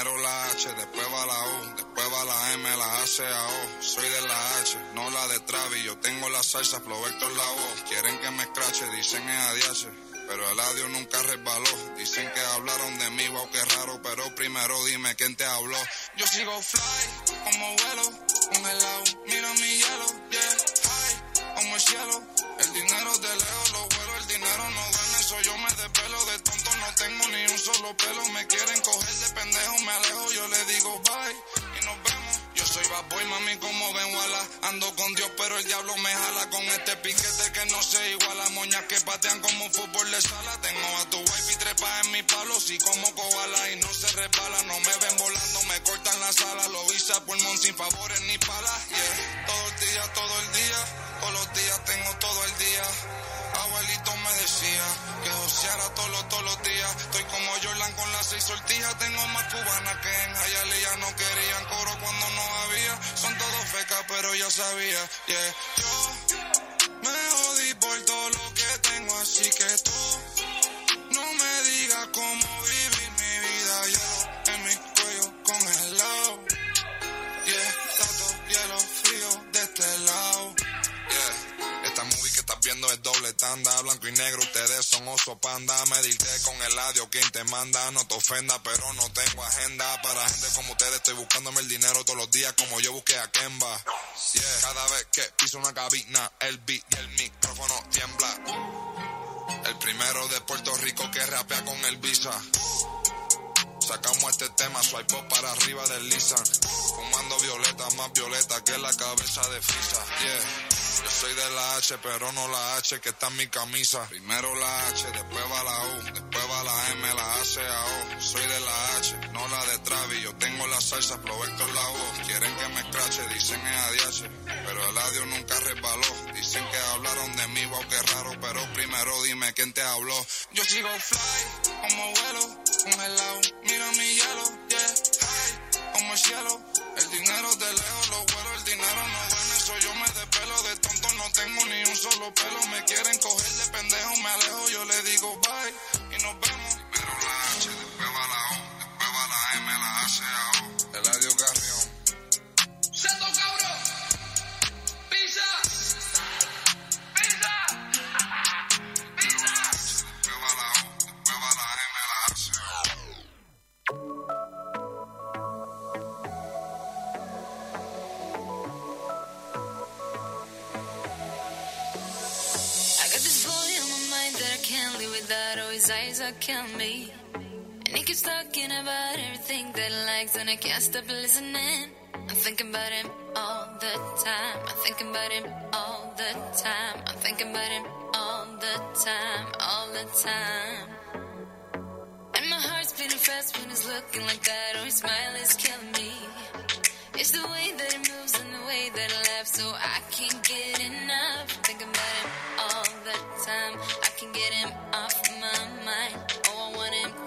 Primero la H, después va la O, después va la M, la A, C, A, O. Soy de la H, no la de Travis. Yo tengo la salsa, Héctor la voz. Quieren que me escrache, dicen es ADH. Pero el audio nunca resbaló. Dicen que hablaron de mí, wow, qué raro. Pero primero dime quién te habló. Yo sigo fly, como vuelo, congelado. Mira mi hielo, yeah, high, como el cielo. El dinero de leo, lo vuelo, el dinero no tengo ni un solo pelo. Me quieren coger de pendejo, me alejo. Yo le digo bye y nos vemos. Yo soy bad boy, mami, como ven, wala. Ando con Dios, pero el diablo me jala con este piquete que no sé igual. Las moñas que patean como fútbol de sala. Tengo a tu wife y trepa en mi palo. Si como koala y no se resbala. No me ven volando, me cortan la sala. Lo visa pulmón sin favores ni palas. Yeah, todo el día, todo el día. Todos los días tengo todo el día. Abuelito me decía que joseara todos los, los días. Estoy como Jordan con las seis sortijas. Tengo más cubanas que en Hialeah. No querían coro cuando no había. Son todos fecas, pero ya sabía. Yeah. Yo me jodí por todo lo que tengo, así que tú no me digas cómo vivir mi vida. Hielo en mi es doble tanda, blanco y negro, ustedes son oso panda. Medirte con el audio, quien te manda, no te ofenda, pero no tengo agenda. Para gente como ustedes estoy buscándome el dinero todos los días como yo busqué a Kemba. Cada vez que piso una cabina, el beat y el micrófono tiembla. El primero de Puerto Rico que rapea con el visa. Sacamos este tema, swipe up para arriba del Lisa. Fumando violeta, más violeta que la cabeza de Frisa. Yeah. Yo soy de la H, pero no la H que está en mi camisa. Primero la H, después va la U, después va la M, la A, C, A, O. Soy de la H, no la de Travis. Yo tengo la salsa, Héctor la voz. Quieren que me escrache, dicen es ADH. Pero el audio nunca resbaló. Dicen que hablaron de mí, wow, qué raro. Pero primero dime quién te habló. Yo sigo fly, como vuelo, congelado. Mira mi hielo, yeah, como el cielo. El dinero de lejos, lo vuelo, el dinero no duerme. Soy yo me despelo, de tonto no tengo ni un solo pelo. Me quieren coger de pendejo, me alejo. Yo le digo bye y nos vemos. Primero la H, después va la O, después va la M, la A, his eyes are killing me. And he keeps talking about everything that he likes, and I can't stop listening. I'm thinking about him all the time. I'm thinking about him all the time. I'm thinking about him all the time, all the time. And my heart's beating fast when he's looking like that. Oh, his smile is killing me. It's the way that he moves and the way that he laughs, so I can't get enough. Thinking about him all the time. I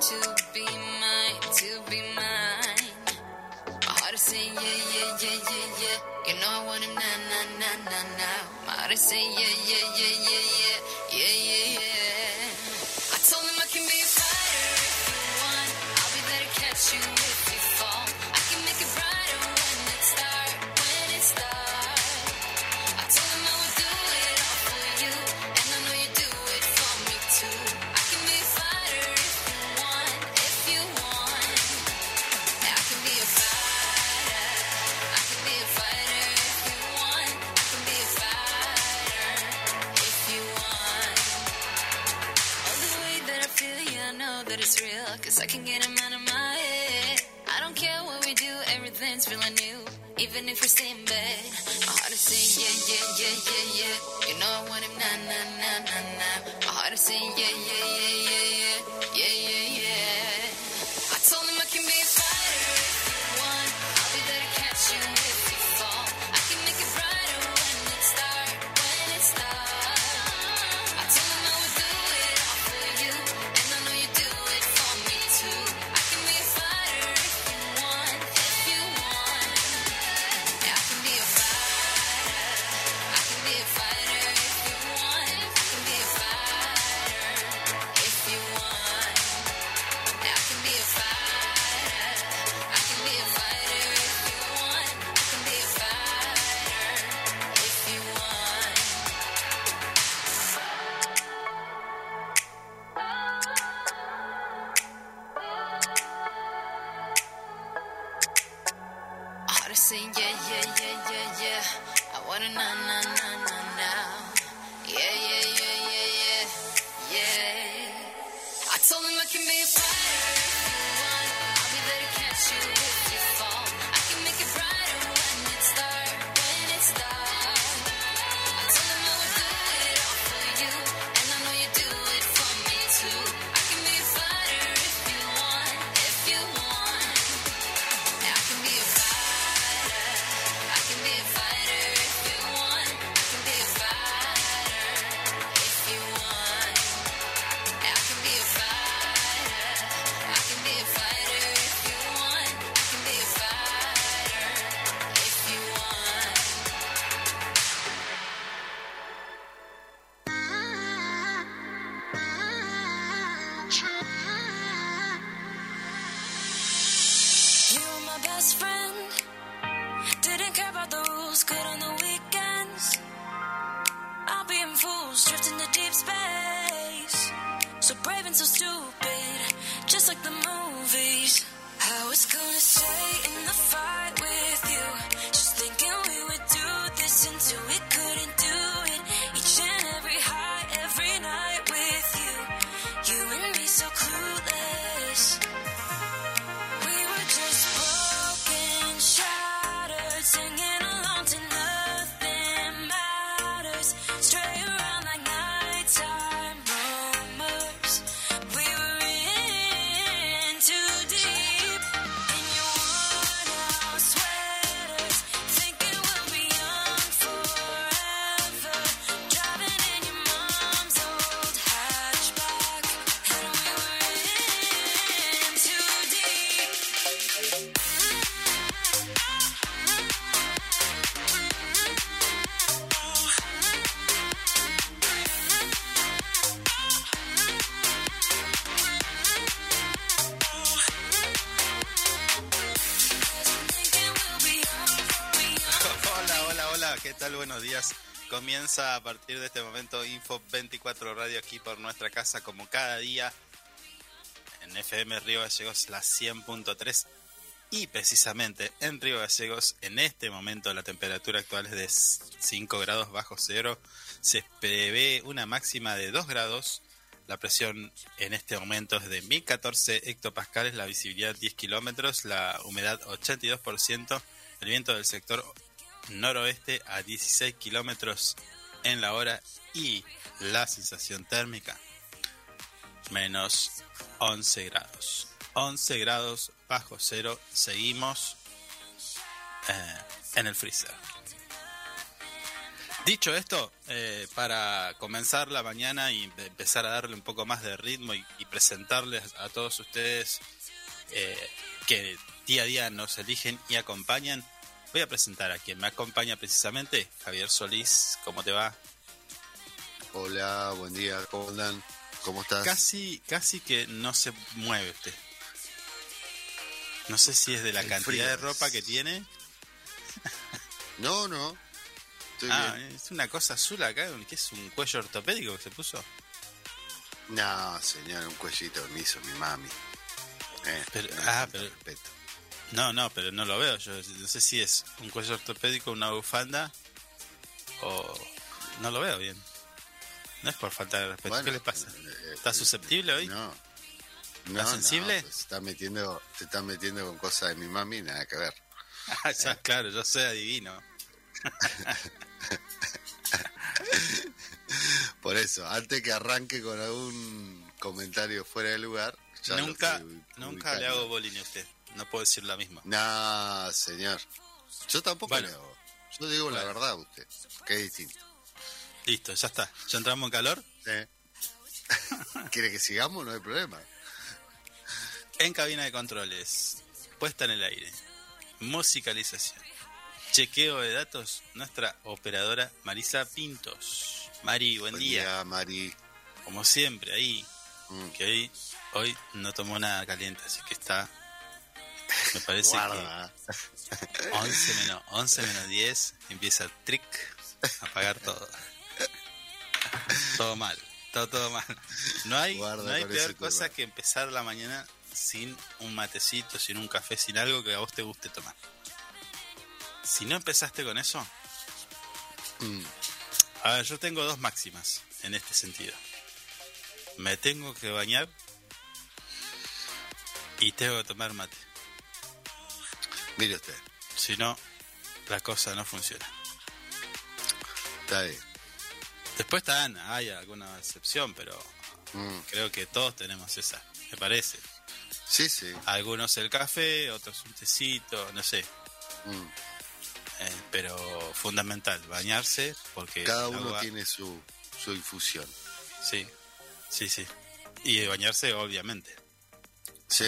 to be mine, to be mine. My heart is saying yeah, yeah, yeah, yeah, yeah. You know I want him now, now, now, now, now. My heart is saying yeah, yeah, yeah, yeah, yeah, yeah, yeah, yeah. Even if we in bed, my heart is saying yeah, yeah, yeah, yeah, yeah. You know I want him nah, nah, nah, nah, nah. My heart is saying yeah, yeah, yeah, yeah, yeah, A partir de este momento Info 24 Radio aquí por nuestra casa como cada día en FM Río Gallegos la 100.3 y precisamente en Río Gallegos en este momento la temperatura actual es de 5 grados bajo cero, se prevé una máxima de 2 grados, la presión en este momento es de 1014 hectopascales, la visibilidad 10 kilómetros, la humedad 82%, el viento del sector noroeste a 16 kilómetros en la hora y la sensación térmica menos 11 grados. 11 grados bajo cero. Seguimos eh, en el freezer. Dicho esto, eh, para comenzar la mañana y empezar a darle un poco más de ritmo y, y presentarles a todos ustedes eh, que día a día nos eligen y acompañan, voy a presentar a quien me acompaña precisamente, Javier Solís. ¿Cómo te va? Hola, buen día, ¿cómo andan? ¿Cómo estás? Casi, casi que no se mueve usted. No sé si es de la El cantidad frío de ropa que tiene. No, no. Estoy Ah, bien. es una cosa azul acá, que es un cuello ortopédico que se puso. No, señor, un cuellito me hizo mi mami. Eh, Pero- no, ah, pero- respeto. No, no, pero no lo veo. Yo no sé si es un cuello ortopédico, una bufanda o no lo veo bien. No es por falta de respeto. Bueno, ¿Qué le pasa? eh, ¿Está eh, susceptible hoy? No. ¿Está No, sensible? No, pues, está metiendo, se está metiendo con cosas de mi mami, nada que ver. Ah, ya, claro, yo soy adivino. Por eso, antes que arranque con algún comentario fuera de lugar, ya lo nunca nunca le hago bullying a usted. No puedo decir lo mismo. No, señor. Yo tampoco Bueno. hago. Yo digo la verdad a usted, que es distinto. Listo, ya está. ¿Ya entramos en calor? ¿eh? ¿Quiere que sigamos? No hay problema. En cabina de controles, puesta en el aire, musicalización, chequeo de datos, nuestra operadora Marisa Pintos. Mari, buen, día. Mari. Como siempre, ahí, Mm, que hoy, hoy no tomó nada caliente, así que está. Me parece Guarda. que 11 menos, 11 menos 10 empieza el trick a apagar todo. Todo mal, todo, todo mal. No hay, Guarda no hay peor cosa que empezar la mañana sin un matecito, sin un café, sin algo que a vos te guste tomar. si no empezaste con eso, Mm, a ver, yo tengo dos máximas en este sentido. Me tengo que bañar y tengo que tomar mate. Mire usted, Si no, la cosa no funciona. está bien. Después están, hay alguna excepción, pero Mm, creo que todos tenemos esa, me parece. sí, sí. Algunos el café, otros un tecito, no sé. Mm, Eh, pero fundamental, bañarse porque... Cada uno agua- tiene su, su infusión. Sí, sí, sí. Y bañarse, obviamente. Sí.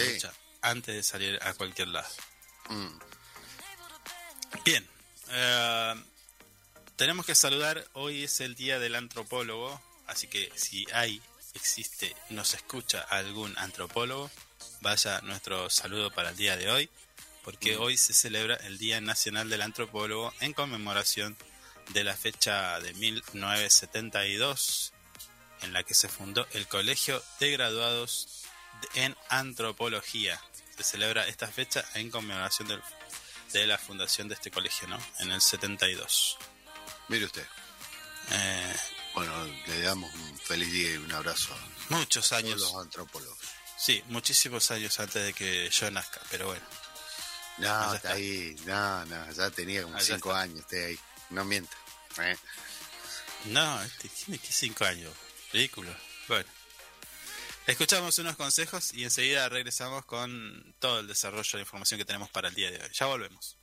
Antes de salir a cualquier lado. Mm, Bien. eh, tenemos que saludar. Hoy es el día del antropólogo. Así que si hay, existe, nos escucha algún antropólogo, vaya nuestro saludo para el día de hoy. Porque hoy se celebra el Día Nacional del Antropólogo en conmemoración de la fecha de 1972 en la que se fundó el Colegio de Graduados en Antropología. Se celebra esta fecha en conmemoración del- de la fundación de este colegio, ¿no? En el 72. Mire usted. Eh, Bueno, le damos un feliz día y un abrazo a muchos todos años, los antropólogos. sí, muchísimos años antes de que yo nazca, pero bueno. No, está ahí. No, no, ya tenía como Ah, ya cinco está. años, esté ahí. No mienta. Eh, No, este tiene que cinco años. Ridículo. Bueno. Escuchamos unos consejos y enseguida regresamos con todo el desarrollo de la información que tenemos para el día de hoy. Ya volvemos.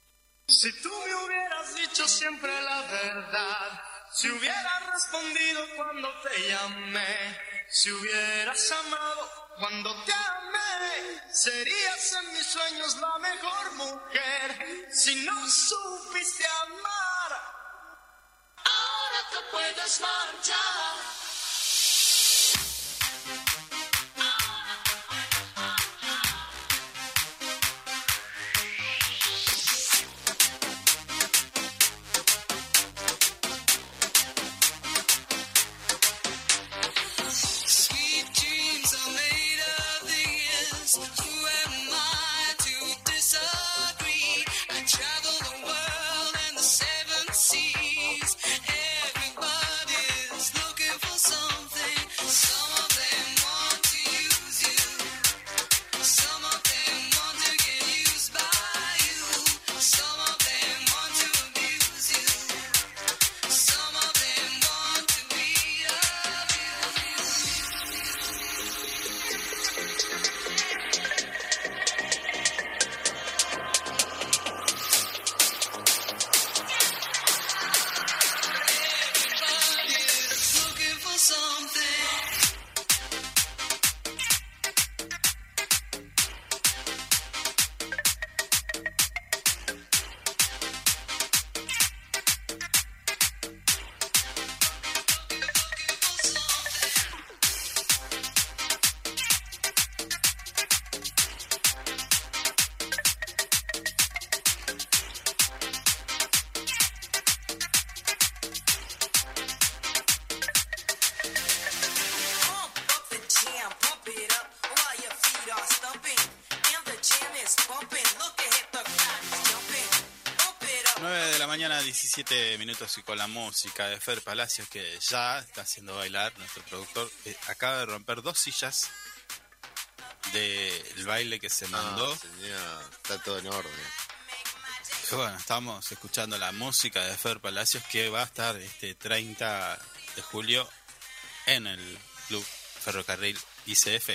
Si tú me hubieras dicho siempre la verdad, si hubieras respondido cuando te llamé, si hubieras amado cuando te amé, serías en mis sueños la mejor mujer. Si no supiste amar, ahora te puedes marchar. 9 de la mañana, 17 minutos y con la música de Fer Palacios que ya está haciendo bailar nuestro productor. eh, acaba de romper dos sillas del baile que se mandó. no, señor, está todo en orden. Bueno, estamos escuchando la música de Fer Palacios que va a estar este 30 de julio en el Club Ferrocarril ICF.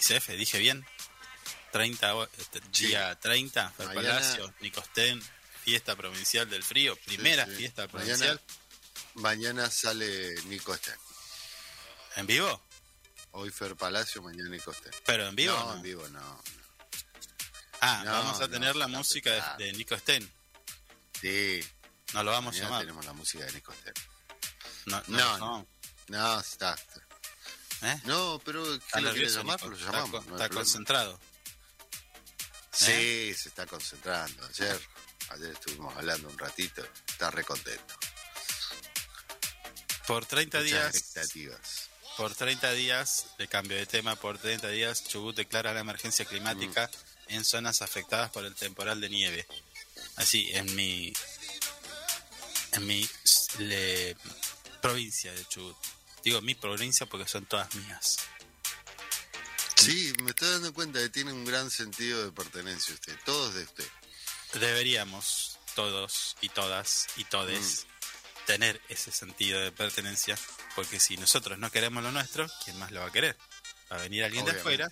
ICF, dije bien. 30, o- este, Sí. día 30, Fer Mañana- Palacios, Nicostén, fiesta provincial del frío, primera Sí, sí. fiesta Mañana, provincial. mañana sale Nico Sten. ¿En vivo? Hoy Fer Palacio, mañana Nico Sten. ¿Pero en vivo? No, no? en vivo no. Ah, No, vamos a tener la música de, de Nico Sten. Sí, No lo vamos a mañana llamar. tenemos la música de Nico Sten. No, no, No, no. No, está. ¿Eh? No, pero ¿qué lo quiere nervioso, llamar? Nico. Lo llamamos. está concentrado. Sí, ¿Eh? se está concentrando. Ayer, ayer estuvimos hablando un ratito. Está re contento. Por 30 Muchas días, expectativas. por 30 días de cambio de tema, por 30 días Chubut declara la emergencia climática Mm. en zonas afectadas por el temporal de nieve. Así, en mi en mi le- provincia de Chubut. Digo mi provincia porque son todas mías. Sí, me estoy dando cuenta que tiene un gran sentido de pertenencia usted. Todos de usted. Deberíamos todos y todas y todes tener ese sentido de pertenencia, porque si nosotros no queremos lo nuestro, ¿quién más lo va a querer? Va a venir alguien de afuera,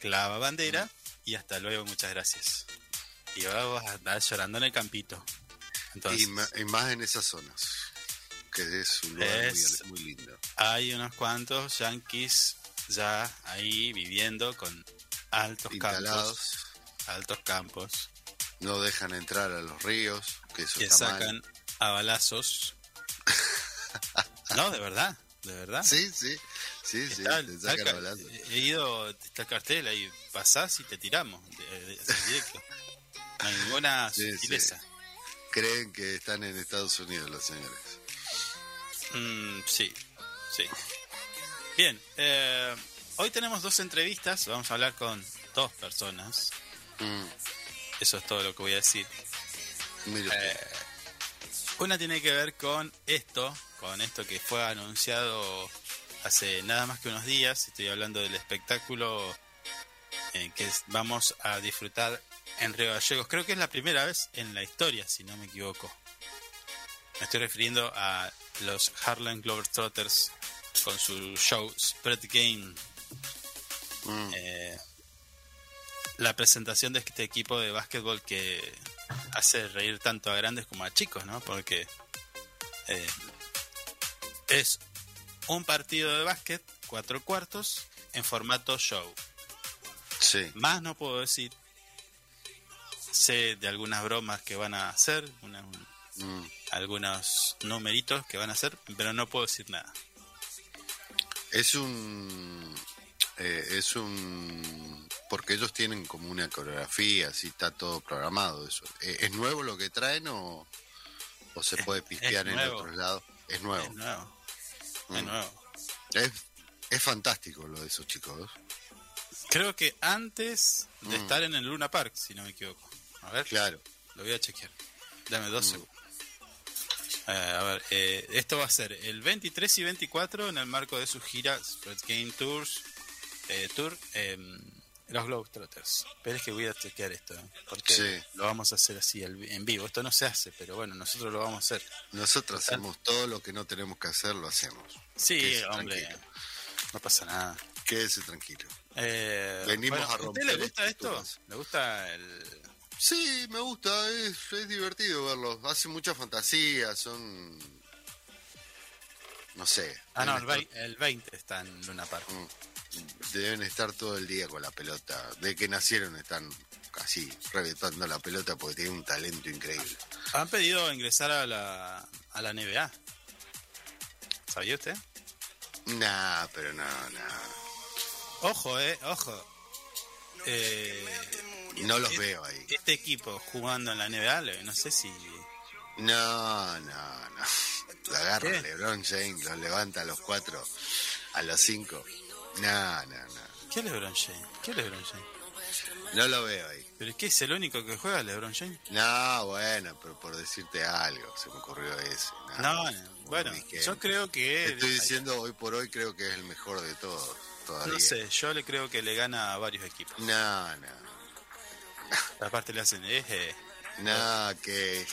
clava bandera y hasta luego, muchas gracias. Y ahora vas a andar llorando en el campito. Entonces, Y, más en esas zonas. Que es un lugar muy, muy lindo. hay unos cuantos yanquis ya ahí viviendo con altos Instalados. campos, altos campos, No dejan entrar a los ríos. Que eso que está sacan mal. a balazos. no, de verdad, de verdad. Sí, sí. Sí, sí. Está- te sacan ca- a balazos. he ido, está el cartel ahí, pasás y te tiramos. directo. No hay ninguna Sí, sí. sutileza. Creen que están en Estados Unidos los señores. Mm, sí, sí. Bien, eh, hoy tenemos dos entrevistas. Vamos a hablar con dos personas. Mm, Eso es todo lo que voy a decir. Eh, Una tiene que ver con esto, con esto que fue anunciado hace nada más que unos días. Estoy hablando del espectáculo eh, que vamos a disfrutar en Río Gallegos. Creo que es la primera vez en la historia, si no me equivoco. Me estoy refiriendo a los Harlem Globetrotters con su show Spread Game. Mm, Eh, la presentación de este equipo de básquetbol que hace reír tanto a grandes como a chicos, ¿no? Porque eh, es un partido de básquet, cuatro cuartos, en formato show. sí. Más no puedo decir. Sé de algunas bromas que van a hacer, una- un- Mm. algunos numeritos que van a hacer, pero no puedo decir nada. Es un. eh, es un. Porque ellos tienen como una coreografía, así está todo programado. eso Eh, ¿Es nuevo lo que traen o, o se puede pispear en otros lados? Es nuevo. Es nuevo. Es Mm. nuevo. Es, es fantástico lo de esos chicos. Creo que antes de Mm. estar en el Luna Park, si no me equivoco. A ver, Claro. lo voy a chequear. Dame dos Mm. segundos. Eh, a ver, eh, esto va a ser el 23 y 24 en el marco de su gira Spread Game Tours, eh, Tour, em, los Globetrotters. Pero es que voy a chequear esto, ¿eh? porque Sí. lo vamos a hacer así en vivo. Esto no se hace, pero bueno, nosotros lo vamos a hacer. Nosotros hacemos todo lo que no tenemos que hacer, lo hacemos. Sí, Quédese hombre, tranquilo. no pasa nada. Quédese tranquilo. Eh, Venimos a ¿A usted romper le gusta esto? estructuras. ¿Le gusta el, Sí, me gusta, es, es divertido verlos. Hace mucha fantasía, son. No sé. Ah, no, el, estar- vei- el 20 está en Luna Park. Mm, Deben estar todo el día con la pelota. De que nacieron están así, reventando la pelota porque tienen un talento increíble. Han pedido ingresar a la, a la NBA. ¿Sabía usted? Nah, pero no, no. Ojo, eh, ojo. Eh, No los veo ahí. este equipo jugando en la NBA, no sé si... No, no, no. Lo agarra ¿Qué? LeBron James, los levanta a los cuatro, a los cinco. No, no, no. ¿Qué LeBron James? ¿Qué LeBron James? No lo veo ahí. ¿Pero es que es el único que juega LeBron James? No, bueno, pero por decirte algo, se me ocurrió ese. No, no, bueno, yo creo que... Estoy diciendo hoy por hoy creo que es el mejor de todos, todavía. No sé, yo le creo que le gana a varios equipos. No, no, Aparte le hacen... eh. no, que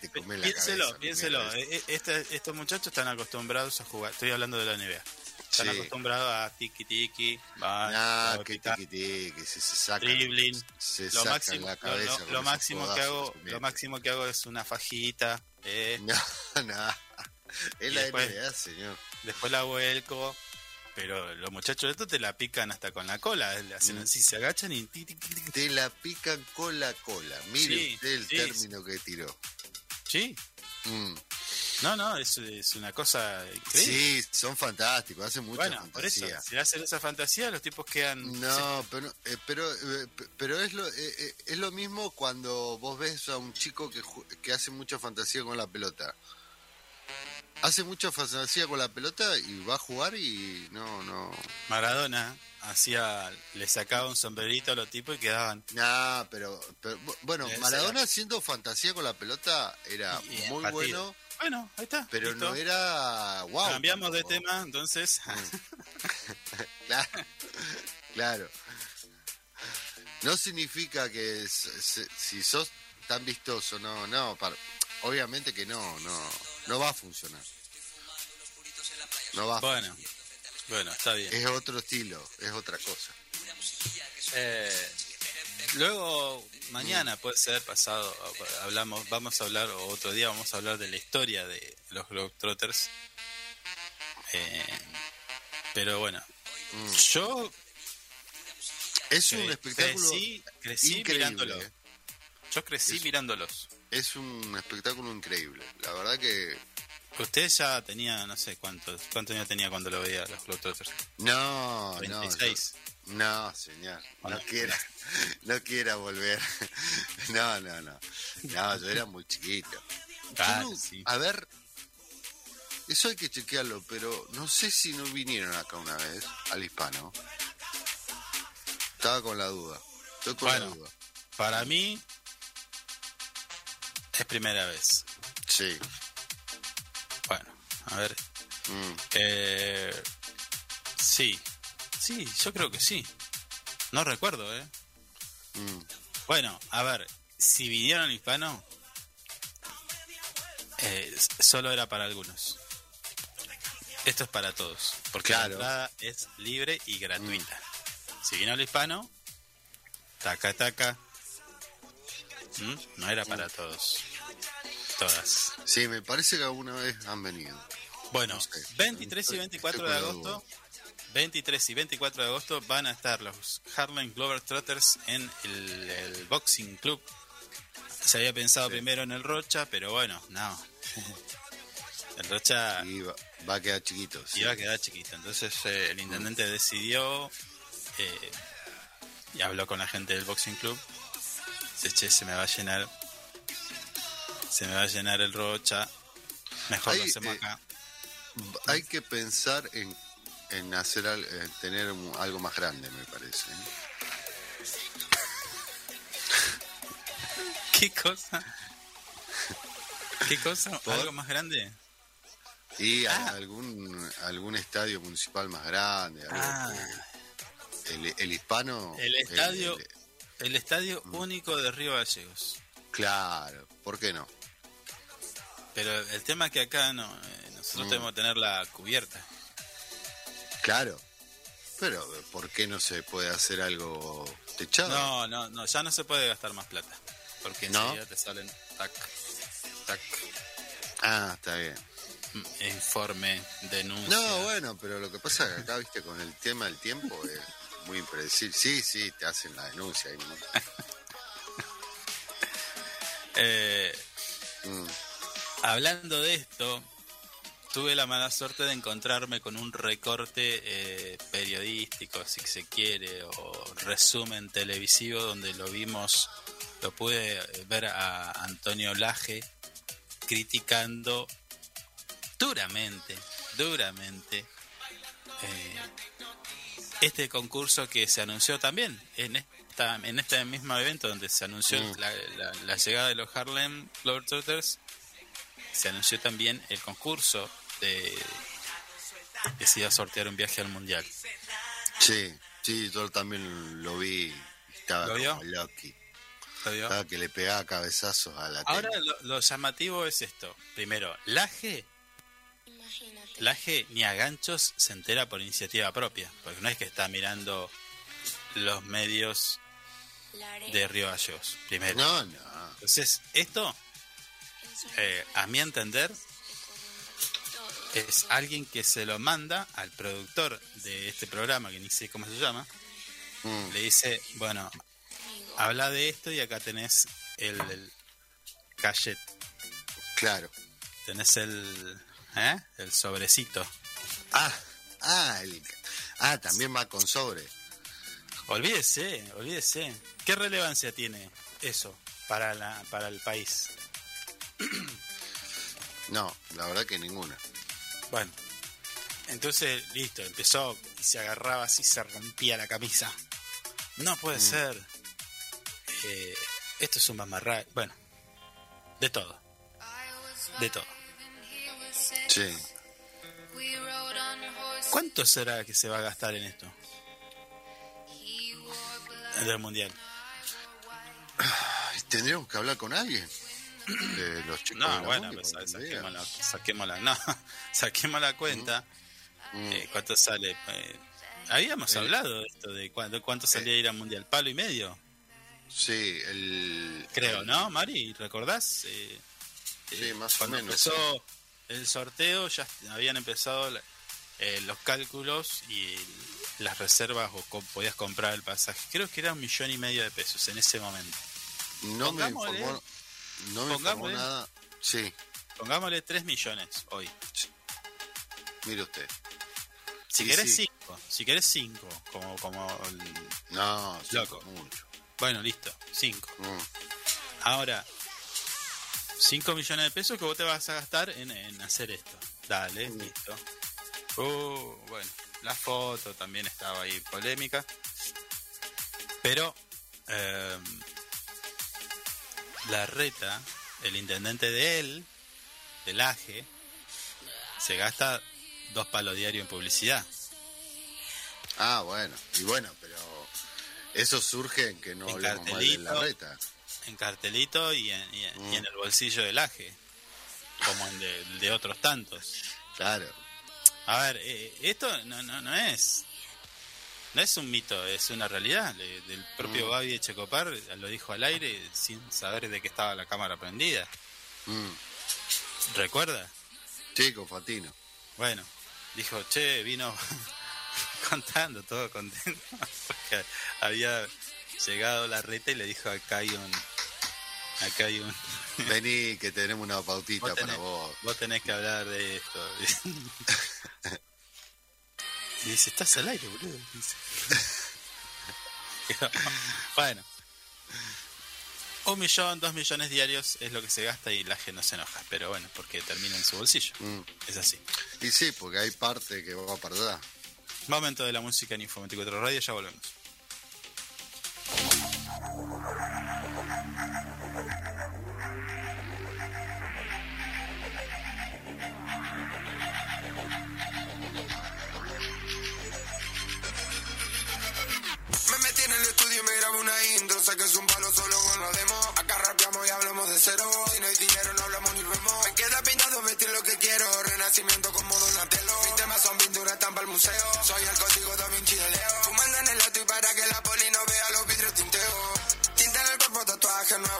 te come la piénselo, cabeza. piénselo. Eh, eh, este- estos muchachos están acostumbrados a jugar. Estoy hablando de la NBA. Están Sí. acostumbrados a tiki tiki, van, No, que tiqui tiqui, se, se sacan, dribbling. se Lo sacan máximo, la lo- cabeza. lo, con lo esos máximo que hago, lo máximo que hago es una fajita. eh, No, no. Es Y la después- NBA, señor. Después la vuelco. Pero los muchachos de estos te la pican hasta con la cola. Le hacen Mm. así, se agachan y. Te la pican con la cola. Mire Sí, usted el sí, término que tiró. Sí. Mm. No, no, es, es una cosa increíble. Sí, son fantásticos, hacen mucha bueno, por eso, si hacen esa fantasía, los tipos quedan. No, pero, eh, pero, eh, pero es, lo, eh, eh, es lo mismo cuando vos ves a un chico que, que hace mucha fantasía con la pelota. Hace mucha fantasía con la pelota y va a jugar y no, no. Maradona hacía, le sacaba un sombrerito a los tipos y quedaban. Nah, pero, pero, bu- bueno, Maradona haciendo fantasía con la pelota era Y- muy partido. bueno, Bueno, ahí está. pero listo. no era wow. Cambiamos de tema, entonces. Claro, claro. No significa que si sos tan vistoso, no, no, para- obviamente que no, no, no va a funcionar. No va a bueno, bueno, está bien. Es otro estilo, es otra cosa. Eh, luego, mañana puede ser pasado, hablamos, vamos a hablar, o otro día vamos a hablar de la historia de los Globetrotters. Eh, pero bueno, Mm. yo Es un espectáculo crecí, crecí mirándolo. ¿eh? Yo crecí Es- mirándolos. Es un espectáculo increíble. La verdad que Usted ya tenía, no sé cuántos, cuántos años tenía cuando lo veía los Globetrotters. no, no, 26. yo- no, señor, Bueno, no quiera, no quiera volver. No, no, no, no, yo era muy chiquito. Claro, no- sí. A ver, eso hay que chequearlo, pero no sé si no vinieron acá una vez al hispano. Estaba con la duda. Estoy con Bueno. la duda. Para mí es primera vez. Sí. Bueno, a ver. mm, Eh, sí, sí, yo creo que sí. No recuerdo, ¿eh? mm. Bueno, a ver, si vinieron hispano, eh, solo era para algunos. Esto es para todos, porque Claro. la entrada es libre y gratuita. Si vino el hispano, taca, taca. ¿Mm? No era para todos. Todas. Sí, me parece que alguna vez han venido. Bueno, No sé. 23 y Estoy- 24 estoy de agosto, 23 y 24 de agosto van a estar los Harlem Globetrotters en el, el Boxing Club. Se había pensado Sí. primero en el Rocha, pero bueno, no. El Rocha Y va, va a quedar chiquito. sí. iba a quedar chiquito. Entonces eh, el intendente decidió eh, y habló con la gente del Boxing Club. Dice, che, se me va a llenar. Se me va a llenar el Rocha. Mejor lo hacemos eh, acá. Hay que pensar en, en hacer al- en tener algo más grande, me parece. ¿eh? ¿Qué cosa? ¿Qué cosa? ¿Por? ¿Algo más grande? Y Ah. algún algún estadio municipal más grande. Ah, el, el hispano. el estadio, el- el estadio único de Río Gallegos. Claro, ¿por qué no? Pero el tema es que acá no, eh, nosotros Mm. tenemos que tener la cubierta. Claro. Pero ¿por qué no se puede hacer algo techado? No, no, no, ya no se puede gastar más plata. Porque ¿No? enseguida te salen tac, tac, Ah, está bien. mm, informe, denuncia. No, bueno, pero lo que pasa es que acá, viste, con el tema del tiempo es muy impredecible. Sí, sí, te hacen la denuncia. ahí, ¿no? Eh, Hablando de esto, tuve la mala suerte de encontrarme con un recorte eh, periodístico, si se quiere, o resumen televisivo donde lo vimos, lo pude ver a Antonio Laje criticando duramente, duramente eh, este concurso que se anunció también en esta en este mismo evento donde se anunció Mm. la, la- la llegada de los Harlem Globetrotters se anunció también el concurso de que se iba a sortear un viaje al mundial Sí, sí, yo también lo vi. Estaba ¿Lo vio? como Lucky. ¿Lo vio? Estaba que le pegaba cabezazos a la ahora lo, lo llamativo es esto primero Laje Imagínate. Laje ni a ganchos se entera por iniciativa propia porque no es que está mirando los medios La de Río Gallegos primero No, no. entonces esto eh, a mi entender es alguien que se lo manda al productor de este programa, que ni sé cómo se llama, Mm, le dice, bueno, habla de esto y acá tenés el, el cachet, claro. tenés el, ¿eh? el sobrecito. Ah, ah, el- ah, también va con sobre. Olvídese, olvídese. ¿Qué relevancia tiene eso para, la, para el país? No, la verdad que ninguna. Bueno, entonces, listo, empezó y se agarraba así, se rompía la camisa. No puede Mm. ser. Eh, esto es un mamarra. Bueno, de todo. De todo. Sí. ¿Cuánto será que se va a gastar en esto? En el mundial. Ay, Tendríamos que hablar con alguien. De los chicos No, bueno, pues, saquemos, la, saquemos la- no, saquemos la cuenta. Eh, ¿Cuánto sale? Eh, habíamos Eh, hablado de esto, de cuánto, cuánto salía ir al mundial. Palo y medio, Sí, el. creo, el- ¿no, Mari? ¿Recordás? Eh, Sí, más o menos. empezó el sorteo ya habían empezado eh, los cálculos y las reservas o co- podías comprar el pasaje. Creo que era un millón y medio de pesos en ese momento. No me informó. No me informó nada. Sí, Pongámosle 3 millones hoy. mire usted. Si Sí, querés sí. 5, si querés 5, como, como el- No, Loco. mucho. Bueno, listo, 5. Mm. Ahora, 5 millones de pesos que vos te vas a gastar en, en hacer esto. Dale, Mm. listo. Uh, bueno, la foto también estaba ahí polémica. Pero eh, la reta, el intendente de él, del AGE, se gasta dos palos diarios en publicidad. Ah, bueno. Y bueno, pero eso surge en que no En hablemos mal de la cartelito. reta. En cartelito y en, y en- y en Mm. el bolsillo del AGE. Como en de, de otros tantos. Claro. A ver, eh, esto no, no, no es. No es un mito, es una realidad. Del propio Mm. Gaby Echecopar lo dijo al aire sin saber de que estaba la cámara prendida. Mm. ¿Recuerda? Sí, con Fatino. Bueno, dijo, che, vino contando, todo contento. Porque había llegado la reta y le dijo, acá hay un. Acá hay un. Vení, que tenemos una pautita Vos tenés, para vos. vos tenés que hablar de esto. Y dice, estás al aire, boludo. Dice. bueno. Un millón, dos millones diarios es lo que se gasta y la gente no se enoja. Pero bueno, porque termina en su bolsillo. Mm. Es así. Y sí, porque hay parte que va para allá. Momento de la música en Info 24 Radio, ya volvemos. Sé que es un palo solo con los demos. Acá rapeamos y hablamos de cero. Si no hay dinero, no hablamos ni vemos. Me queda pintado vestir lo que quiero. Renacimiento como Donatello. Mis temas son pinturas, están para el museo. Soy el código Da Vinci de Leo. Fumando en el auto y para que la poli no vea los vidrios tinteo. Tinta en el cuerpo, tatuaje nuevo.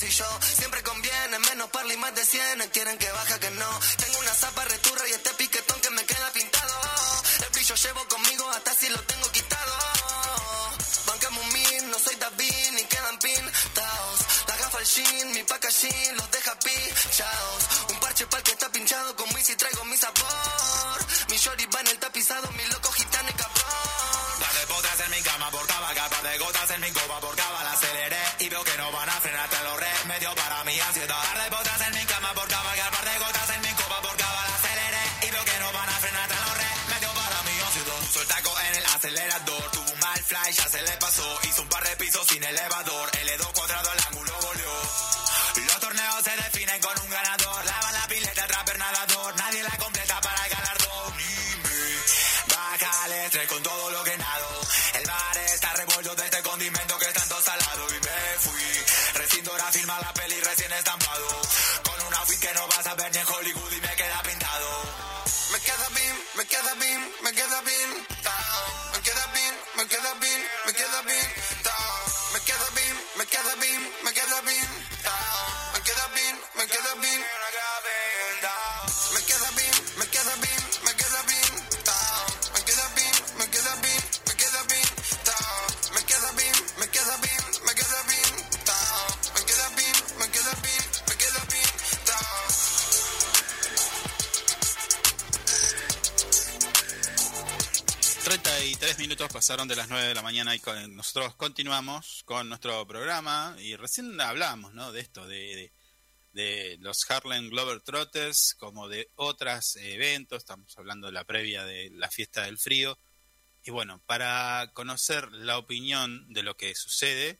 O si yo. Siempre conviene, menos parla y más de cien. Quieren que baja que no. Tengo una zapa returra y este piquetón que me queda pintado. El brillo llevo conmigo hasta si lo tengo quitado. Bancamos un no soy David ni quedan pintados. La gafa al jean, mi packaging los deja pichados. Un parche pa'l que está pinchado con y traigo mi sabor. Mi shorty va en el tapizado, mi loco gitano y cabrón. La peli recién estampado. Pasaron de las 9 de la mañana y nosotros continuamos con nuestro programa y recién hablamos ¿no? de esto, de, de, de los Harlem Glover Trotters, como de otros eventos, estamos hablando de la previa de la fiesta del frío. Y bueno, para conocer la opinión de lo que sucede,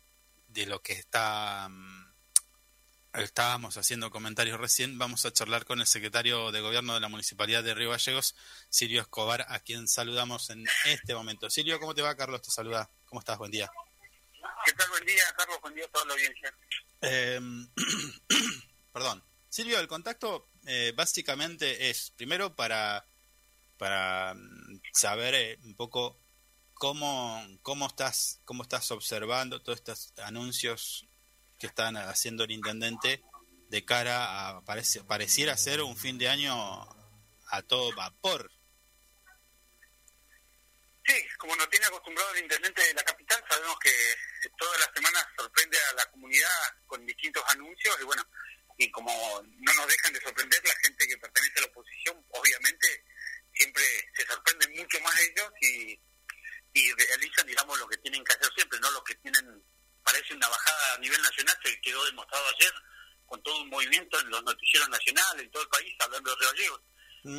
de lo que está... Estábamos haciendo comentarios recién, vamos a charlar con el secretario de Gobierno de la Municipalidad de Río Gallegos, Silvio Escobar, a quien saludamos en este momento. Silvio, ¿cómo te va? Carlos te saluda. ¿Cómo estás? Buen día. ¿Qué tal? Buen día, Carlos. Buen día a toda la audiencia. Eh, perdón. Silvio, el contacto eh, básicamente es, primero, para, para mm, saber eh, un poco cómo, cómo, estás, cómo estás observando todos estos anuncios que están haciendo el intendente de cara a, parece, pareciera ser un fin de año a todo vapor. Sí, como nos tiene acostumbrado el intendente de la capital, sabemos que todas las semanas sorprende a la comunidad con distintos anuncios y bueno, y como no nos dejan de sorprender la gente que pertenece a la oposición, obviamente siempre se sorprenden mucho más ellos y, y realizan, digamos, lo que tienen que hacer siempre, no los que tienen, parece una bajada a nivel nacional, que quedó demostrado ayer con todo un movimiento en los noticieros nacionales, en todo el país, hablando de Río Gallegos,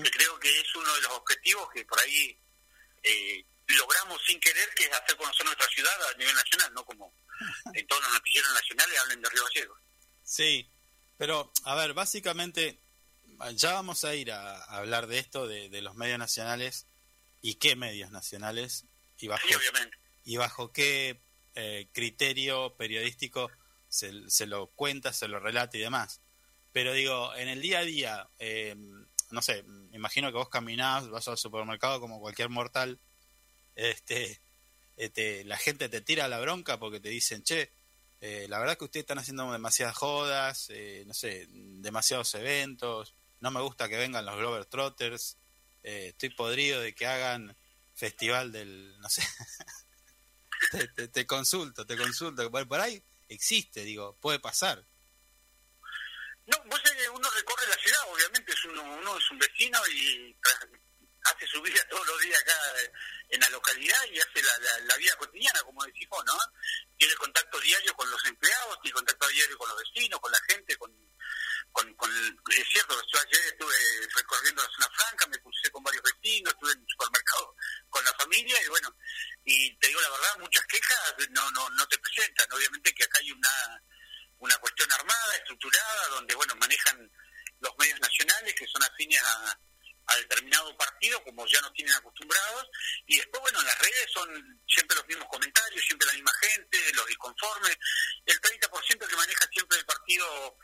que creo que es uno de los objetivos que por ahí eh, logramos sin querer, que es hacer conocer nuestra ciudad a nivel nacional, no como en todos los noticieros nacionales hablen de Río Gallegos. Sí, pero a ver, básicamente ya vamos a ir a, a hablar de esto, de, de los medios nacionales y qué medios nacionales y bajo, Sí, y bajo qué eh, criterio periodístico se, se lo cuenta, se lo relata y demás. Pero digo, en el día a día, eh, no sé, imagino que vos caminás, vas al supermercado como cualquier mortal, este, este, la gente te tira la bronca porque te dicen, che, eh, la verdad que ustedes están haciendo demasiadas jodas, no sé, demasiados eventos, no me gusta que vengan los Glover Trotters, estoy podrido de que hagan festival del, no sé, te, te- te consulto, te consulto, por ahí existe, digo, puede pasar. No, vos sabés que uno recorre la ciudad, obviamente, es uno, uno es un vecino y hace su vida todos los días acá eh, en la localidad y hace la, la, la vida cotidiana, como decís vos, ¿no? Tiene contacto diario con los empleados, tiene contacto diario con los vecinos, con la gente, con, con, con es cierto, yo ayer estuve recorriendo la zona franca, me crucé con varios vecinos, estuve en el supermercado con la familia y bueno, y te digo la verdad, muchas quejas no, no, no te presentan, obviamente que acá hay una una cuestión armada, estructurada, donde bueno manejan los medios nacionales que son afines a, a determinado partido, como ya nos tienen acostumbrados, y después bueno en las redes son siempre los mismos comentarios, siempre la misma gente, los disconformes, el 30% que maneja siempre el partido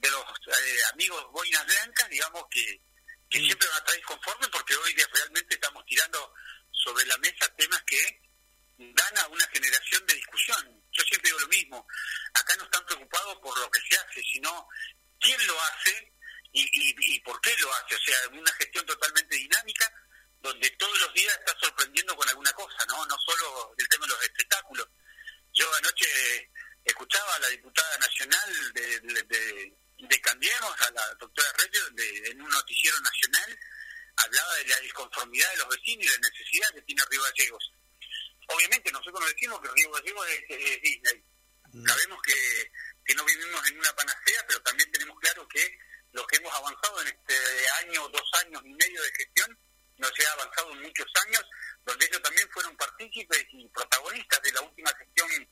de los eh, amigos boinas blancas, digamos que, que siempre van a estar disconformes porque hoy día realmente estamos tirando sobre la mesa temas que dan a una generación de discusión. Yo siempre digo lo mismo, acá no están preocupados por lo que se hace, sino quién lo hace y, y, y por qué lo hace. O sea, una gestión totalmente dinámica donde todos los días está sorprendiendo con alguna cosa, ¿no? No solo el tema de los espectáculos. Yo anoche escuchaba a la diputada nacional de, de, de- de Cambiemos, a la doctora Reyes, de- en un noticiero nacional, hablaba de la disconformidad de los vecinos y la necesidad que tiene Río Gallegos. Obviamente nosotros nos decimos que Río Gallegos es, es Disney. Sabemos que, que no vivimos en una panacea, pero también tenemos claro que lo que hemos avanzado en este año, dos años y medio de gestión, no se ha avanzado en muchos años, donde ellos también fueron partícipes y protagonistas de la última gestión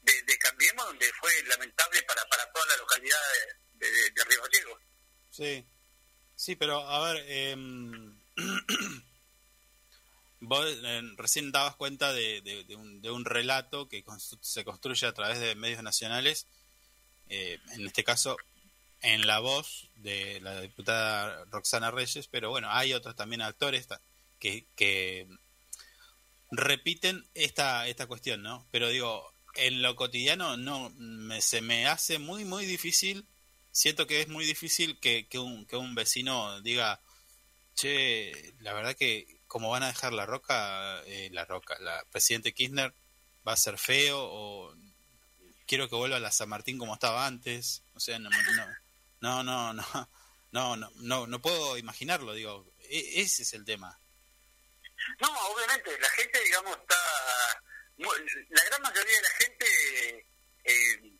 de, de Cambiemos, donde fue lamentable para, para toda la localidad de, de, de Río. Sí, sí, pero a ver, em, vos eh, recién dabas cuenta de, de- un, de un relato que se construye a través de medios nacionales, eh, en este caso en la voz de la diputada Roxana Reyes, pero bueno, hay otros también actores que, que repiten esta, esta cuestión, ¿no? Pero digo, en lo cotidiano no me, se me hace muy, muy difícil siento que es muy difícil que, que, un, que un vecino diga, che, la verdad que como van a dejar la roca, eh, la roca, la presidente Kirchner va a ser feo o quiero que vuelva la San Martín como estaba antes, o sea, no, no, no, no, no, no, no, no, puedo imaginarlo, digo, e- ese es el tema. No, obviamente, la gente, digamos, está... La gran mayoría de la gente, eh,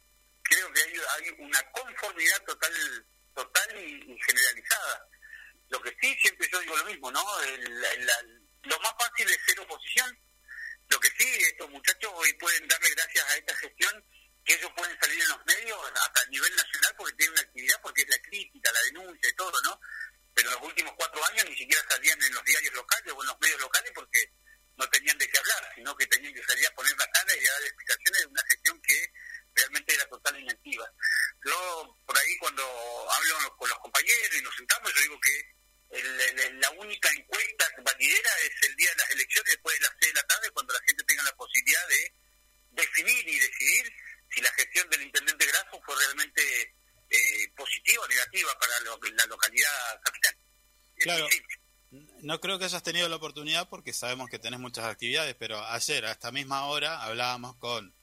creo que hay, una conformidad total total y, generalizada. Lo que sí, siempre yo digo lo mismo, ¿no? El- la- lo más fácil es ser oposición. Lo que sí, estos muchachos hoy pueden darle gracias a esta gestión que ellos pueden salir en los medios hasta a nivel nacional porque tienen una actividad, porque es la crítica, la denuncia y todo, ¿no? Pero en los últimos cuatro años ni siquiera salían en los diarios locales o en los medios locales porque no tenían de qué hablar, sino que tenían que salir a poner la cara y a dar explicaciones de una gestión que realmente era total inactiva. Yo, por ahí, cuando hablo con los compañeros y nos sentamos, yo digo que el- el- la única encuesta validera es el día de las elecciones, después de las seis de la tarde, cuando la gente tenga la posibilidad de definir y decidir si la gestión del intendente Grasso fue realmente eh, positiva o negativa para lo- la localidad capital. Claro. No creo que hayas tenido la oportunidad porque sabemos que tenés muchas actividades, pero ayer a esta misma hora hablábamos con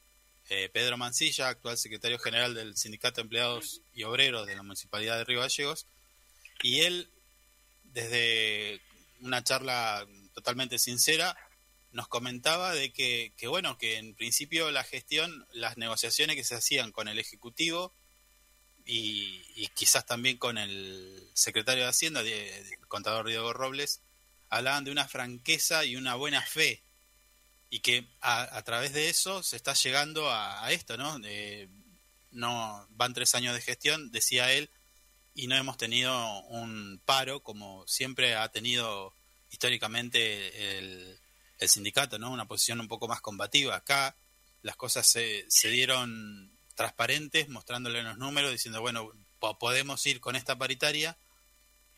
eh, Pedro Mancilla, actual secretario general del Sindicato de Empleados y Obreros de la Municipalidad de Río Gallegos, y él, desde una charla totalmente sincera, nos comentaba de que, bueno, que en principio la gestión, las negociaciones que se hacían con el Ejecutivo y, y quizás también con el secretario de Hacienda, el contador Diego Robles, hablaban de una franqueza y una buena fe y que a, a través de eso se está llegando a, esto, ¿no? De- no van tres años de gestión, decía él, y no hemos tenido un paro como siempre ha tenido históricamente el, el sindicato, ¿no? Una posición un poco más combativa. Acá las cosas se, se dieron transparentes, mostrándole los números, diciendo, bueno, po- podemos ir con esta paritaria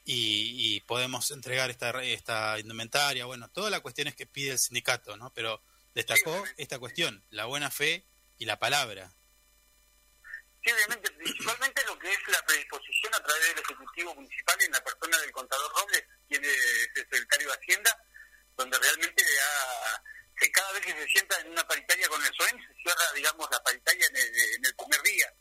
y, y podemos entregar esta, esta indumentaria, bueno, todas las cuestiones que pide el sindicato, ¿no? Pero destacó esta cuestión, la buena fe y la palabra. Sí, obviamente, principalmente lo que es la predisposición a través del Ejecutivo Municipal en la persona del contador Robles, quien es el secretario de Hacienda, donde realmente ha- que cada vez que se sienta en una paritaria con el SOEM, se cierra, digamos, la paritaria en el, en el primer día.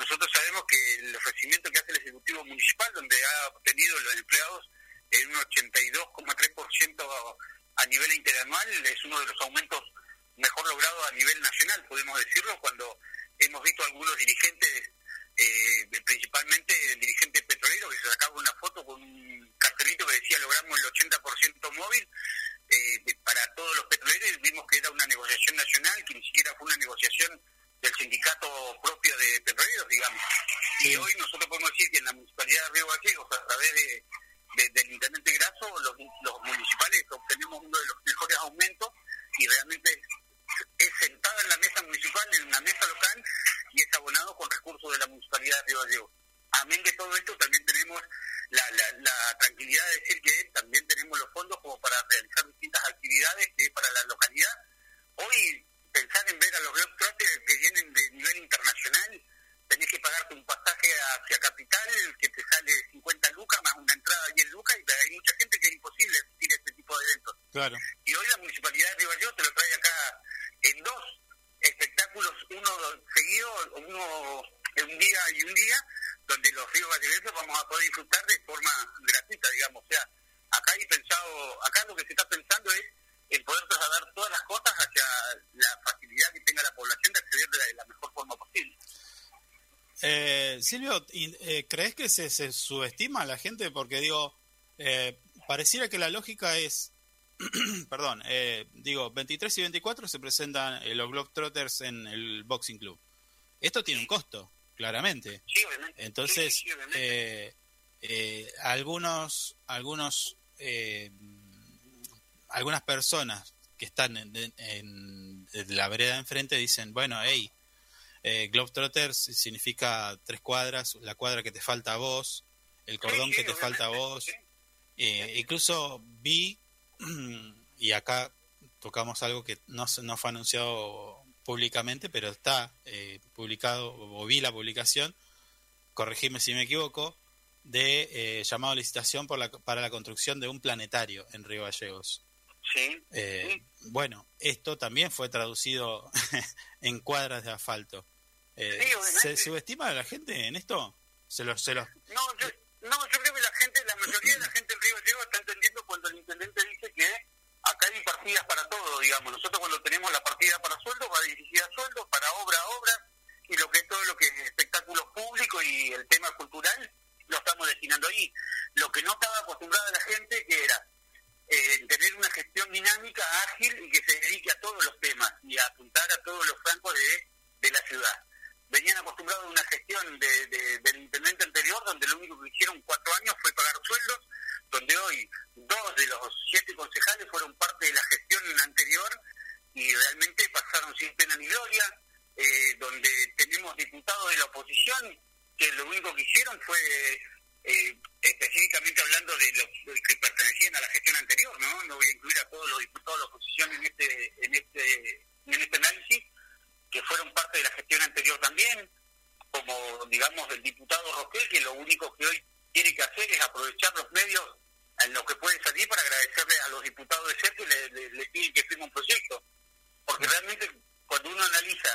Nosotros sabemos que el ofrecimiento que hace el Ejecutivo Municipal, donde ha obtenido los empleados en un 82,3% a nivel interanual, es uno de los aumentos mejor logrados a nivel nacional, podemos decirlo, cuando hemos visto algunos dirigentes, eh, principalmente el dirigente petrolero, que se sacaba una foto con un cartelito que decía logramos el 80% móvil eh, para todos los petroleros vimos que era una negociación nacional, que ni siquiera fue una negociación del sindicato propio de petroleros, digamos. Y hoy nosotros podemos decir que en la municipalidad de Río Gallegos, a través de, de- del intendente Grasso, los, los municipales obtenemos uno de los mejores aumentos y realmente es sentado en la mesa municipal, en una mesa local, y es abonado con recursos de la municipalidad de Río Gallegos. Amén de todo esto, también tenemos la, la, la tranquilidad de decir que también tenemos los fondos como para realizar distintas actividades que es para la localidad. Hoy, pensar en ver a los Globetrotters que vienen de nivel internacional, tenés que pagarte un pasaje hacia Capital que te sale 50 lucas más una entrada de 10 lucas y hay mucha gente que es imposible asistir a este tipo de eventos. Claro. Y hoy la municipalidad de Río Gallegos te lo trae acá en dos espectáculos, uno seguido, uno en un día y un día, donde los ríos gallegueses vamos a poder disfrutar de forma Silvio, eh, ¿crees que se, se subestima a la gente? Porque digo, eh, pareciera que la lógica es, perdón, eh, digo, 23 y 24 se presentan eh, los Globetrotters en el Boxing Club. Esto tiene un costo, claramente. Sí, obviamente. Entonces, Sí, sí, obviamente. eh, eh, algunos, algunos, eh, algunas personas que están en, en- en la vereda de enfrente dicen, bueno, hey, eh, Globetrotters significa tres cuadras, la cuadra que te falta a vos, el cordón Sí, sí, que te falta a vos. sí. Eh, incluso vi, y acá tocamos algo que no, se- no fue anunciado públicamente, pero está eh, publicado, o vi la publicación, corregime si me equivoco, de eh, llamado a licitación por la, para la construcción de un planetario en Río Gallegos. Sí. Eh, bueno, esto también fue traducido en cuadras de asfalto. Eh, Sí. ¿Se subestima a la gente en esto? Se los, se los, No, yo, no, yo creo que la gente, la mayoría de la gente en Río Gallegos está entendiendo cuando el intendente dice que acá digamos. Nosotros cuando tenemos la partida para sueldos, va dirigida a sueldos, para obra a obra, y lo que es todo lo que es espectáculos públicos y el tema cultural, lo estamos destinando ahí. Lo que no estaba acostumbrada la gente, que era eh, tener una gestión dinámica, ágil y que se dedique a todos los temas y a apuntar a todos los francos de, de la ciudad. Venían acostumbrados a una gestión de, de- del intendente anterior, donde lo único que hicieron cuatro años fue pagar sueldos, donde hoy dos de los siete concejales fueron parte de la gestión anterior y realmente pasaron sin pena ni gloria, eh, donde tenemos diputados de la oposición que lo único que hicieron fue eh, específicamente hablando de los que pertenecían a la gestión anterior, ¿no? No voy a incluir a todos los diputados de la oposición en este en este en este análisis que fueron parte de la gestión anterior también, como digamos el diputado Roquel, que lo único que hoy tiene que hacer es aprovechar los medios en los que puede salir para agradecerle a los diputados de CEP que le, le, le piden que firme un proyecto. Porque realmente cuando uno analiza,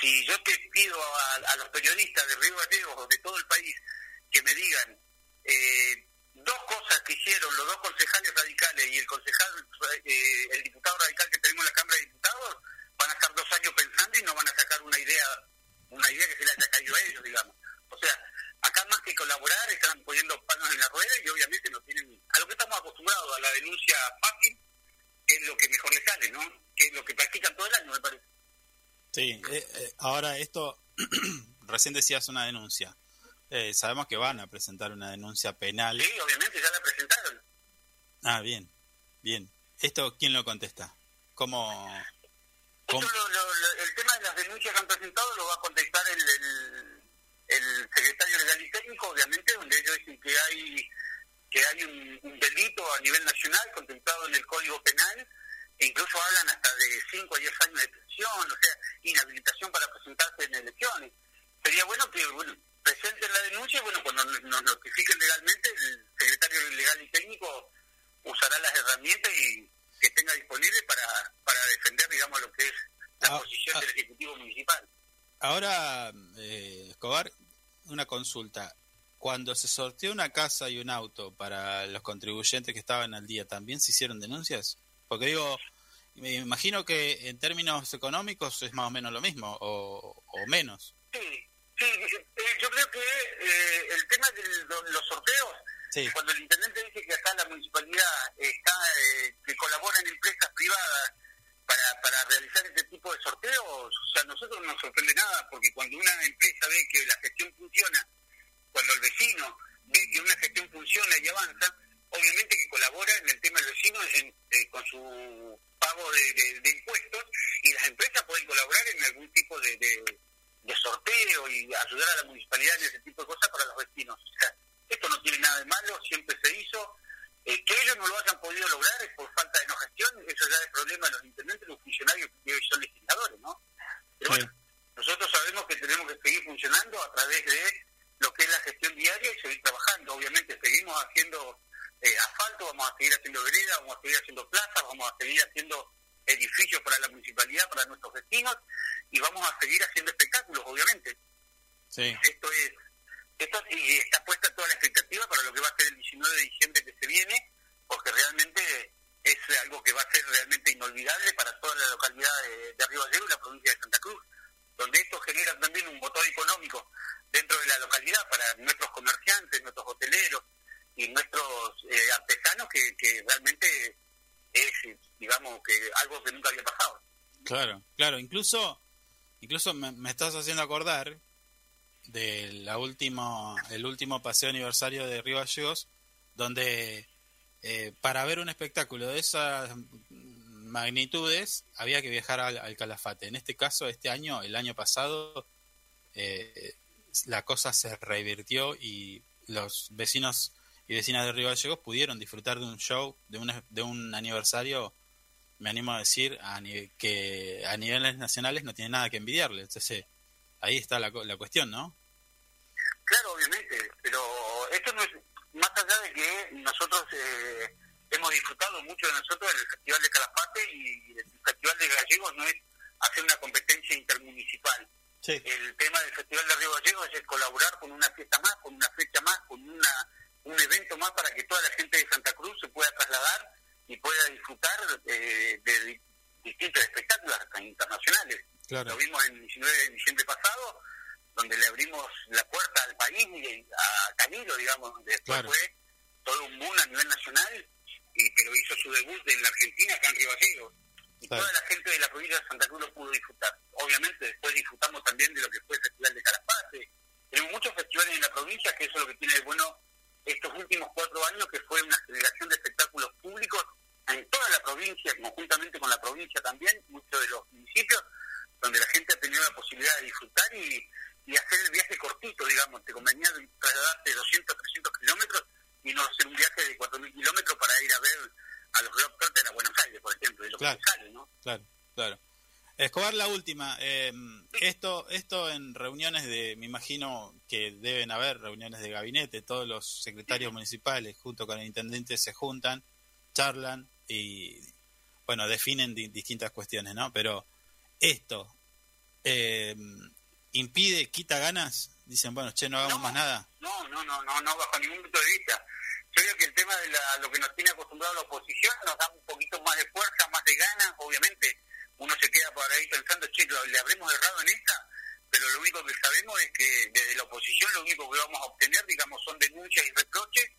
si yo te pido a, a los periodistas de Río Gallegos o de todo el país que me digan eh, dos cosas que hicieron los dos concejales radicales y el concejal, eh, el diputado radical que tenemos en la Cámara de Diputados, van a estar dos años pensando y no van a sacar una idea, una idea que se le haya caído a ellos, digamos. O sea, acá más que colaborar están poniendo palos en la rueda y obviamente no tienen, a lo que estamos acostumbrados, a la denuncia fácil, que es lo que mejor les sale, ¿no? Que es lo que practican todo el año, me parece. Sí, eh, eh, ahora esto, recién decías una denuncia. Eh, sabemos que van a presentar una denuncia penal. Sí, obviamente ya la presentaron. Ah, bien, bien. ¿Esto quién lo contesta? ¿Cómo? cómo- Esto lo- lo- lo- el tema de las denuncias que han presentado lo va a contestar el, el, el secretario legal y técnico, obviamente, donde ellos dicen que hay que hay un, un delito a nivel nacional contemplado en el Código Penal, e incluso hablan hasta de 5 a 10 años de prisión, o sea, inhabilitación para presentarse en elecciones. Sería bueno que bueno, presenten la denuncia y bueno, cuando nos notifiquen legalmente, el secretario legal y técnico usará las herramientas y que tenga disponible para, para defender, digamos, lo que es la Ah, posición ah. del Ejecutivo Municipal. Ahora, eh, Escobar, una consulta. Cuando se sorteó una casa y un auto para los contribuyentes que estaban al día, ¿también se hicieron denuncias? Porque digo, me imagino que en términos económicos es más o menos lo mismo, o, o menos. Sí, sí, eh, yo creo que eh, el tema de los sorteos, Sí. cuando el intendente dice que acá la municipalidad está eh, que colabora en empresas privadas para, para realizar este tipo de sorteos, o sea, a nosotros no nos sorprende nada, porque cuando una empresa ve que la gestión funciona, cuando el vecino ve que una gestión funciona y avanza, obviamente que colabora en el tema del vecino en- eh, con su pago de, de- de impuestos y las empresas pueden colaborar en algún tipo de, de- de sorteo y ayudar a la municipalidad en ese tipo de cosas para los vecinos. O sea, esto no tiene nada de malo, siempre se hizo. Eh, que ellos no lo hayan podido lograr es por falta de no gestión, eso ya es problema de los intendentes, los funcionarios que hoy son legisladores, ¿no? Pero bueno, nosotros sabemos que tenemos que seguir funcionando a través de lo que es la gestión diaria y seguir trabajando. Obviamente seguimos haciendo eh, asfalto, vamos a seguir haciendo veredas, vamos a seguir haciendo plazas, vamos a seguir haciendo edificios para la municipalidad, para nuestros vecinos y vamos a seguir haciendo espectáculos, obviamente. Sí. Esto es, esto y está puesta toda la expectativa para lo que va a ser el 19 de diciembre que se viene, porque realmente es algo que va a ser realmente inolvidable para toda la localidad de, de Río Gallegos y la provincia de Santa Cruz, donde esto genera también un motor económico dentro de la localidad para nuestros comerciantes, nuestros hoteleros y nuestros eh, artesanos, que, que realmente es, digamos, que algo que nunca había pasado. Claro, claro, incluso, incluso me, estás haciendo acordar de la último, el último paseo aniversario de Río Gallegos, donde eh, para ver un espectáculo de esas magnitudes había que viajar al, al Calafate. En este caso, este año, el año pasado, eh, la cosa se revirtió y los vecinos y vecinas de Río Gallegos pudieron disfrutar de un show, de un, de un aniversario me animo a decir a que a niveles nacionales no tiene nada que envidiarle. Entonces, ahí está la, la cuestión, ¿no? Claro, obviamente, pero esto no es más allá de que nosotros eh, hemos disfrutado mucho de nosotros del Festival de Calafate y el Festival de Gallegos no es hacer una competencia intermunicipal. Sí. El tema del Festival de Río Gallegos es colaborar con una fiesta más, con una fecha más, con una un evento más para que toda la gente de Santa Cruz se pueda trasladar y pueda disfrutar eh, de, distintos espectáculos hasta internacionales. Claro. Lo vimos el 19 de diciembre pasado, donde le abrimos la puerta al país y a Camilo, digamos, donde después Claro. fue todo un boom a nivel nacional, y pero hizo su debut en la Argentina, acá en Río Gallegos. Y Claro. toda la gente de la provincia de Santa Cruz lo pudo disfrutar. Obviamente después disfrutamos también de lo que fue el Festival de Calafate. Tenemos muchos festivales en la provincia, que eso es lo que tiene de bueno estos últimos cuatro años, que fue una generación de espectáculos públicos en toda la provincia, conjuntamente con la provincia también, muchos de los municipios, donde la gente ha tenido la posibilidad de disfrutar y, y hacer el viaje cortito, digamos, te convenía de trasladarte 200, 300 kilómetros y no hacer un viaje de 4.000 kilómetros para ir a ver a los Carter a Buenos Aires, por ejemplo, y lo Claro. que sale, ¿no? Claro, claro. Escobar, la última. eh, esto, esto en reuniones de, me imagino que deben haber reuniones de gabinete, todos los secretarios municipales junto con el intendente se juntan, charlan y, bueno, definen di- distintas cuestiones, ¿no? Pero esto eh, impide, quita ganas, dicen, bueno, che, no hagamos más nada. No, no, no, no, no, bajo ningún punto de vista. Yo creo que el tema de la- lo que nos tiene acostumbrado la oposición nos da un poquito más de fuerza, más de ganas, obviamente. Uno se queda por ahí pensando, che, lo- le habremos errado en esta, pero lo único que sabemos es que desde la oposición lo único que vamos a obtener, digamos, son denuncias y reproches,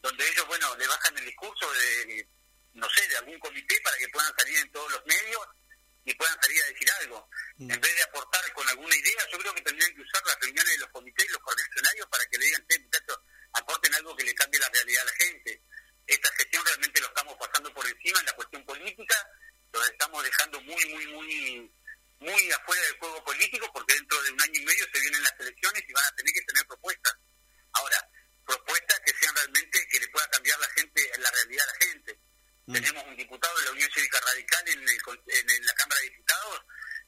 donde ellos, bueno, le bajan el discurso de, no sé, de algún comité para que puedan salir en todos los medios y puedan salir a decir algo. En vez de aportar con alguna idea, yo creo que tendrían que usar las reuniones de los comités y los coordinacionarios para que le digan, "Che, muchachos, aporten algo que le cambie la realidad a la gente. Esta gestión realmente lo estamos pasando por encima en la cuestión política, los estamos dejando muy, muy, muy muy afuera del juego político porque dentro de un año y medio se vienen las elecciones y van a tener que tener propuestas. Ahora, propuestas que sean realmente que le pueda cambiar la gente, la realidad a la gente. Tenemos un diputado de la Unión Cívica Radical en, el en, en la Cámara de Diputados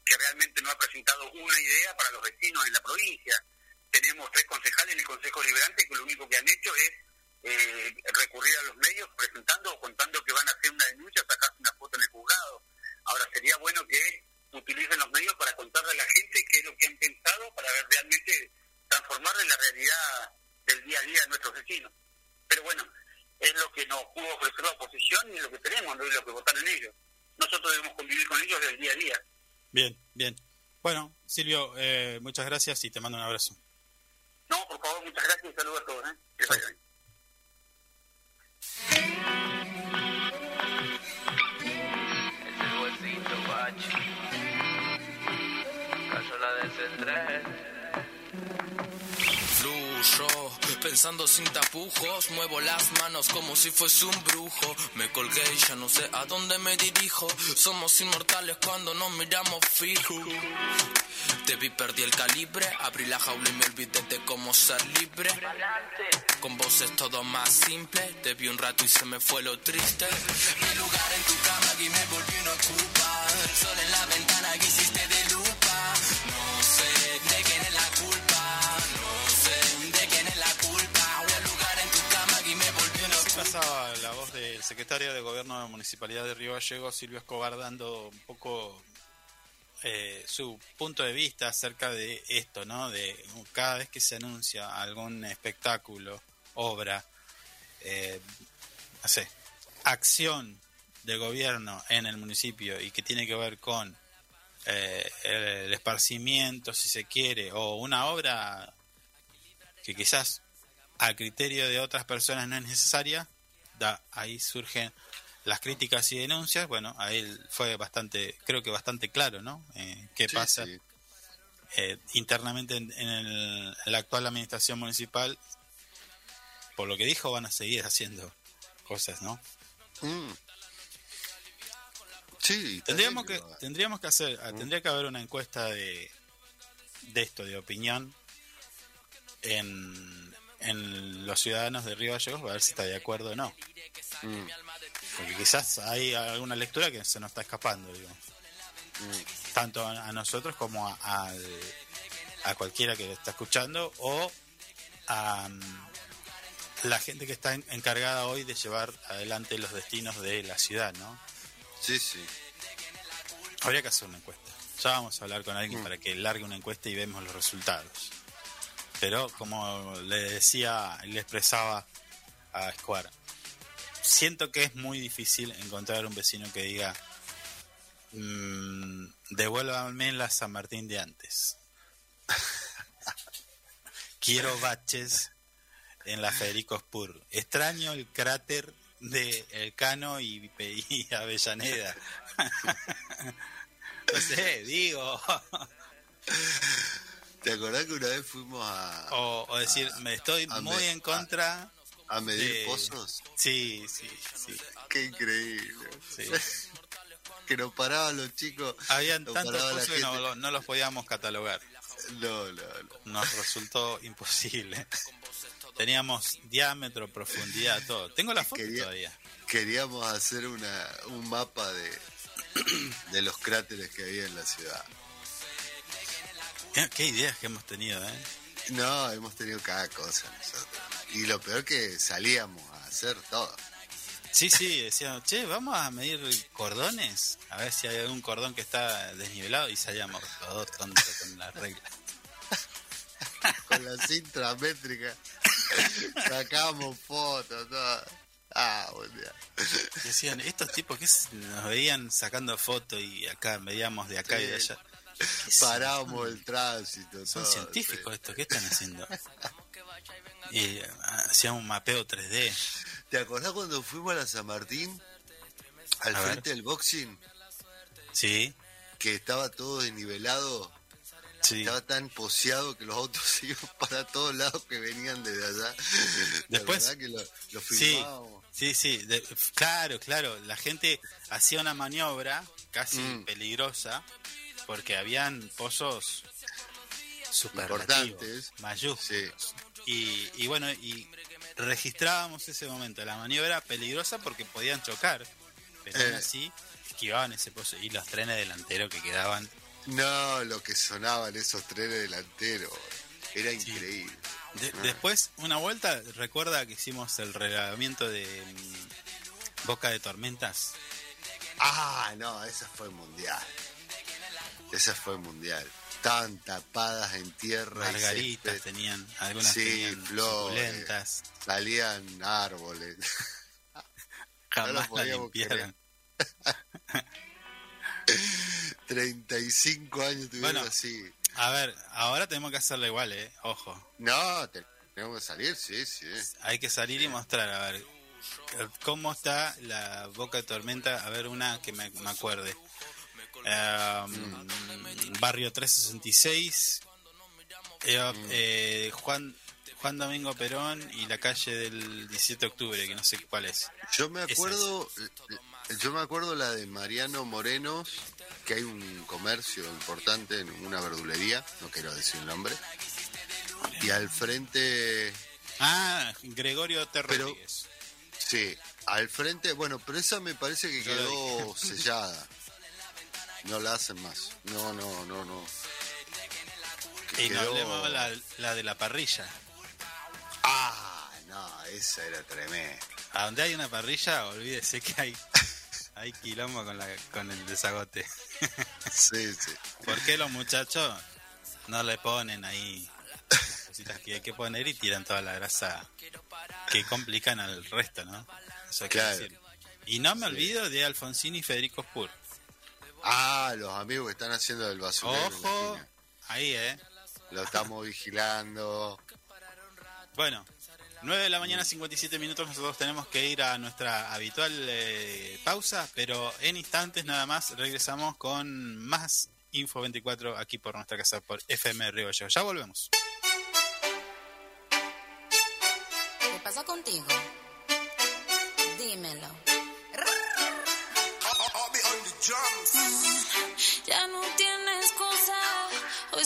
que realmente no ha presentado una idea para los vecinos en la provincia. Tenemos tres concejales en el Consejo Liberante que lo único que han hecho es eh, recurrir a los medios presentando o contando que van a hacer una denuncia, sacarse una foto en el juzgado. Ahora, sería bueno que utilicen los medios para contarle a la gente qué es lo que han pensado para ver realmente transformarle la realidad del día a día de nuestros vecinos. Pero bueno, es lo que nos pudo ofrecer la oposición y es lo que tenemos, no es lo que votaron ellos. Nosotros debemos convivir con ellos del día a día. Bien, bien. Bueno, Silvio, eh, muchas gracias y te mando un abrazo. No, por favor, muchas gracias y saludos a todos. ¿eh? Que bien. Ese huesito, bachi. Cayó la de pensando sin tapujos, muevo las manos como si fuese un brujo. Me colgué y ya no sé a dónde me dirijo. Somos inmortales cuando nos miramos fijo. Te vi, perdí el calibre, abrí la jaula y me olvidé de cómo ser libre. Con vos es todo más simple, te vi un rato y se me fue lo triste. Mi lugar en tu cama y me volví una culpa. El sol en la ventana que secretario de Gobierno de la Municipalidad de Río Gallegos, Silvio Escobar, dando un poco eh, su punto de vista acerca de esto, ¿no? De cada vez que se anuncia algún espectáculo, obra, eh, acción de gobierno en el municipio y que tiene que ver con eh, el esparcimiento, si se quiere, o una obra que quizás a criterio de otras personas no es necesaria, da, ahí surgen las críticas y denuncias. Bueno, ahí fue bastante, creo que bastante claro, ¿no? Eh, ¿Qué Sí, pasa sí. eh, internamente en, en el- en la actual administración municipal? Por lo que dijo, van a seguir haciendo cosas, ¿no? Mm. Sí, Tendríamos que, tendríamos que hacer, ah, tendría que haber una encuesta de, de esto, de opinión en, en los ciudadanos de Río Gallegos, para ver si está de acuerdo o no. Mm. Porque quizás hay alguna lectura que se nos está escapando, digo. Tanto a, a nosotros como a, al- a cualquiera que está escuchando o a mm, la gente que está en- encargada hoy de llevar adelante los destinos de la ciudad, ¿no? Sí, sí. Habría que hacer una encuesta. Ya vamos a hablar con alguien para que largue una encuesta y vemos los resultados. Pero como le decía, le expresaba a Square, siento que es muy difícil encontrar un vecino que diga mm, devuélvame la San Martín de antes. Quiero baches en la Federico Spur. Extraño el cráter de Elcano y, y Avellaneda. no sé, digo. ¿Te acordás que una vez fuimos a. O, o decir, me estoy muy me- en contra. a medir de- pozos? Sí, sí, sí. Qué increíble. sí. que nos paraban los chicos. Habían tantos pozos que no, no los podíamos catalogar. No, no, no. Nos resultó imposible. Teníamos diámetro, profundidad, todo. Tengo la foto Quería- todavía. Queríamos hacer una, un mapa de, de los cráteres que había en la ciudad. ¿Qué, qué ideas que hemos tenido, ¿eh? No, hemos tenido cada cosa nosotros. Y lo peor que salíamos a hacer todo. Sí, sí, decíamos, che, vamos a medir cordones, a ver si hay algún cordón que está desnivelado y salíamos los dos tontos con la regla. Con la cinta métrica. Sacábamos fotos, todo. Ah, buen día. Decían, estos tipos que nos veían sacando fotos y acá medíamos de acá y de allá. Parábamos el tránsito. Son todo, científicos estos, ¿qué están haciendo? Y ah, hacían un mapeo 3D. sí. ¿Te acordás cuando fuimos a la San Martín? Al A ver. frente del boxing, Sí, que estaba todo desnivelado. sí. Estaba tan poseado que los autos iban para todos lados que venían desde allá. Después- ¿Verdad que lo, lo Sí, sí, sí, de- claro, claro. La gente hacía una maniobra casi Mm. peligrosa porque habían pozos Importantes. mayúsculos. Sí. Y, y bueno, y registrábamos ese momento. La maniobra peligrosa porque podían chocar, pero aún Eh. así esquivaban ese pozo. Y los trenes delanteros que quedaban. No, lo que sonaban esos trenes delanteros. Era increíble. De- Ah. Después, una vuelta, recuerda que hicimos el regalamiento de mm, Boca de Tormentas. Ah, no, esa fue mundial. Esa fue mundial. Estaban tapadas en tierra. Margaritas tenían, algunas Sí, tenían flores. Salían árboles. Jamás la podíamos limpiaron. 35 años tuvieron Bueno. así. A ver, ahora tenemos que hacerlo igual, ¿eh? Ojo. No, te- tenemos que salir, sí, sí. Hay que salir y mostrar, a ver, cómo está la Boca de Tormenta. A ver, una que me, me acuerde. Um, Barrio 366. eh, eh, Juan, Juan Domingo Perón y la calle del 17 de octubre, que no sé cuál es. Yo me acuerdo, yo me acuerdo la de Mariano Morenos, que hay un comercio importante en una verdulería, no quiero decir el nombre, y al frente, Ah, Gregorio T. Pero- Rodríguez. sí, al frente, bueno, pero esa me parece que Yo quedó sellada. No la hacen más. No, no, no, no. Que Y no quedó- hablemos la, la de la parrilla. Ah, no, esa era tremenda. A donde hay una parrilla, olvídese que hay, hay quilombo con, la, con el desagote. Sí, sí. ¿Por qué los muchachos no le ponen ahí las cositas que hay que poner y tiran toda la grasa que complican al resto, ¿no? Eso Claro. decir. Y no me olvido de Alfonsín y Federico Spur. Ah, los amigos que están haciendo el basurero. Ojo, ahí, ¿eh? Lo estamos vigilando. Bueno, 9 de la mañana, 57 minutos. Nosotros tenemos que ir a nuestra habitual eh, pausa, pero en instantes nada más regresamos con más Info 24 aquí por nuestra casa por FM Río. Ya volvemos. ¿Qué pasa contigo?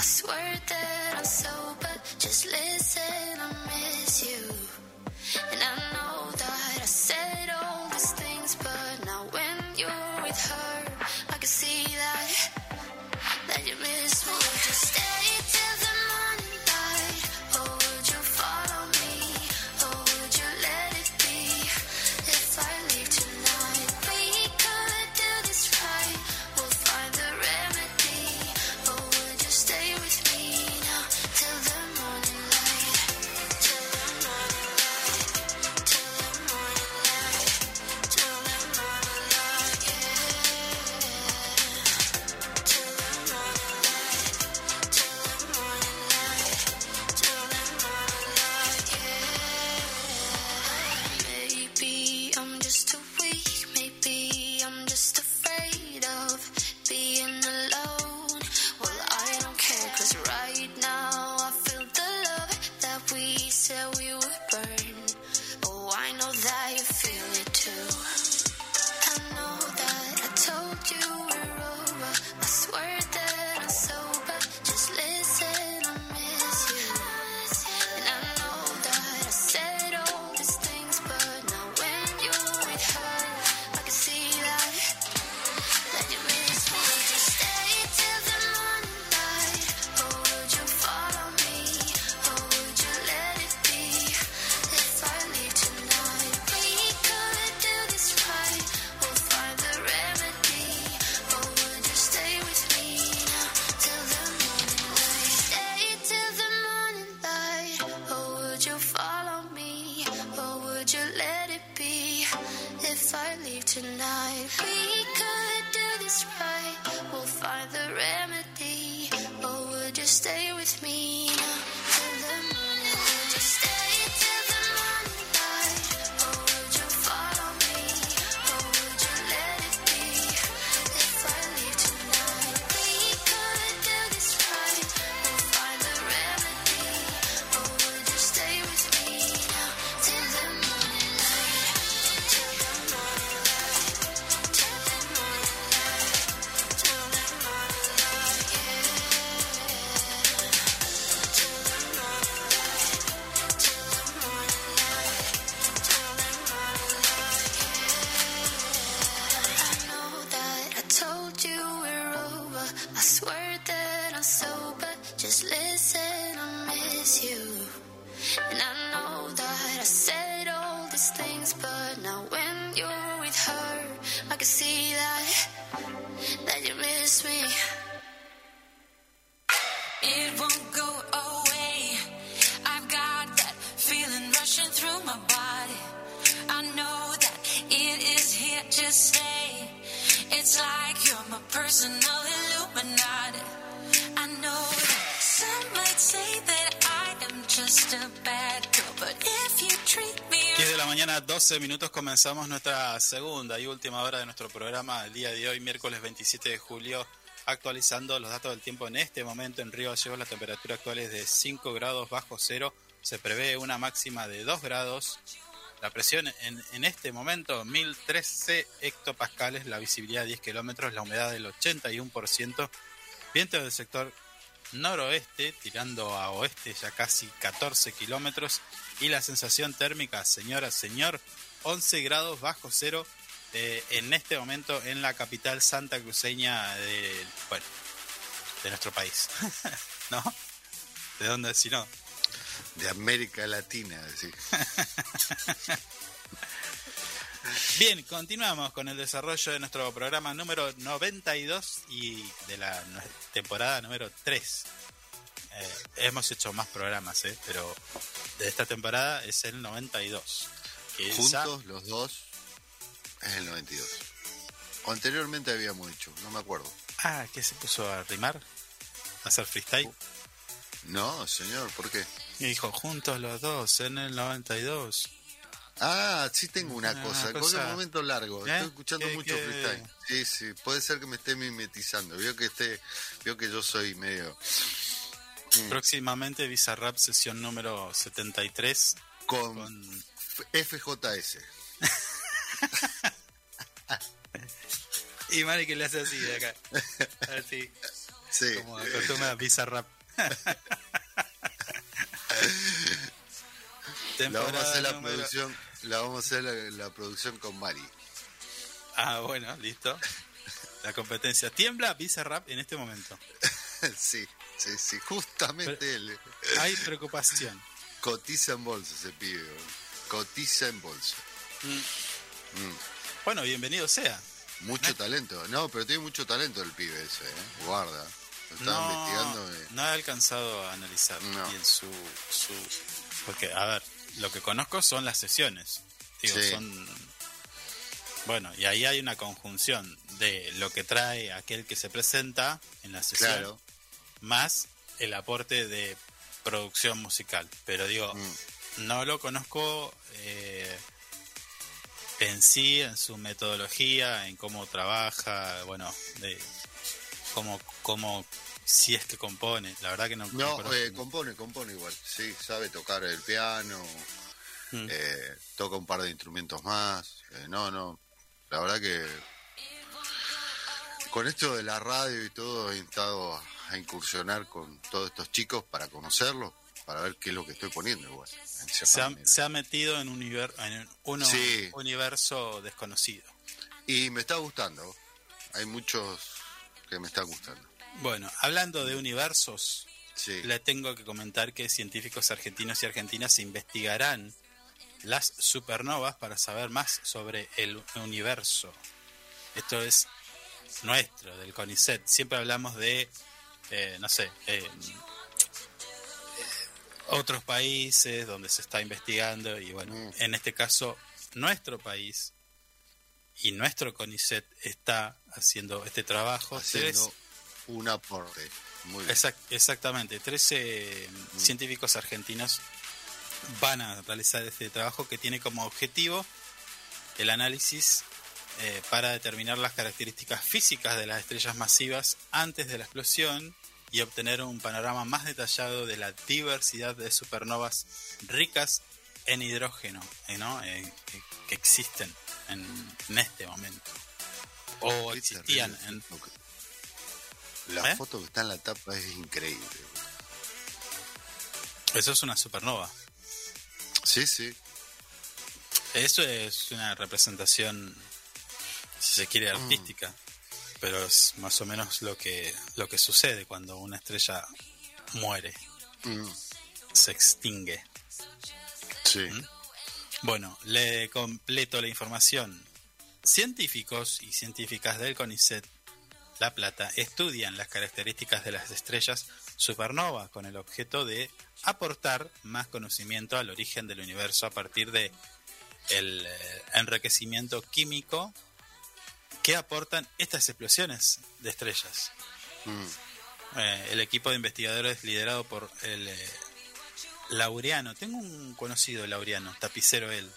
I swear that I'm sober, just listen, I miss you. And I know that I said 12 minutos, comenzamos nuestra segunda y última hora de nuestro programa el día de hoy, miércoles 27 de julio, actualizando los datos del tiempo en este momento en Río Gallegos. La temperatura actual es de 5 grados bajo cero, se prevé una máxima de 2 grados. La presión en, en este momento, 1013 hectopascales, la visibilidad 10 kilómetros, la humedad del 81%, viento del sector noroeste, tirando a oeste ya casi 14 kilómetros, y la sensación térmica, señora, señor, 11 grados bajo cero eh, en este momento en la capital santa cruceña de, bueno, de nuestro país. ¿No? ¿De dónde si no? De América Latina, sí. Bien, continuamos con el desarrollo de nuestro programa número 92 y de la temporada número 3. Eh, hemos hecho más programas, ¿eh? pero de esta temporada es el 92. que Juntos, los dos, es el 92. O anteriormente habíamos hecho, no me acuerdo. Ah, ¿qué se puso a rimar? ¿A hacer freestyle? No, señor, ¿por qué? Y dijo, juntos los dos en el 92. Ah, sí tengo una Una cosa, con un momento largo. ¿Eh? Estoy escuchando ¿Qué- mucho qué? freestyle. Sí, sí, puede ser que me esté mimetizando. Vio que esté, vio que yo soy medio Próximamente Bizarrap sesión número 73 con, con FJS. Y Mari que le hace así de acá. Así. Sí. Como acostumbra Bizarrap. La vamos a hacer la número- producción, la vamos a hacer la, la producción con Mari. Ah, bueno, listo. La competencia. Tiembla Bizarrap en este momento. sí, sí, sí, justamente él. Hay preocupación. Cotiza en bolsa ese pibe. Cotiza en bolsa. Mm. Bueno, bienvenido sea. Mucho talento. No, pero tiene mucho talento el pibe ese, ¿eh? Guarda. Lo estaba No, investigando. no he alcanzado a analizar No. bien su, su... Porque, a ver, lo que conozco son las sesiones. Digo, Sí. son... Bueno, y ahí hay una conjunción de lo que trae aquel que se presenta en la sesión, Claro. Más el aporte de producción musical. Pero digo, Mm. no lo conozco eh, en sí, en su metodología, en cómo trabaja, bueno, de cómo, cómo si es que compone. La verdad que no, no eh, compone, compone igual. Sí, sabe tocar el piano, Mm. eh, toca un par de instrumentos más. no, no. La verdad que con esto de la radio y todo he estado a, incursionar con todos estos chicos para conocerlos, para ver qué es lo que estoy poniendo igual. se, ha, se ha metido en un, en un Sí. universo desconocido. Y me está gustando. Hay muchos que me están gustando. Bueno, hablando de universos, Sí. le tengo que comentar que científicos argentinos y argentinas investigarán las supernovas para saber más sobre el universo. Esto es nuestro, del CONICET. Siempre hablamos de, eh, no sé, eh, eh, otros países donde se está investigando y bueno, Mm. en este caso nuestro país y nuestro CONICET está haciendo este trabajo. Haciendo Tres- un aporte. Muy bien. Exact- exactamente, 13 científicos argentinos van a realizar este trabajo que tiene como objetivo el análisis eh, para determinar las características físicas de las estrellas masivas antes de la explosión y obtener un panorama más detallado de la diversidad de supernovas ricas en hidrógeno eh, ¿no? Eh, que, que existen en, en este momento o Qué existían en, La ¿Eh? foto que está en la tapa es increíble. eso es una supernova Sí, sí. Eso es una representación, si se quiere, artística. Pero es más o menos lo que, lo que sucede cuando una estrella muere, Mm, se extingue. sí. Bueno, le completo la información. Científicos y científicas del CONICET La Plata estudian las características de las estrellas supernova con el objeto de aportar más conocimiento al origen del universo a partir de el eh, enriquecimiento químico que aportan estas explosiones de estrellas. Mm, Eh, el equipo de investigadores liderado por el eh, Laureano. Tengo un conocido Laureano, tapicero él.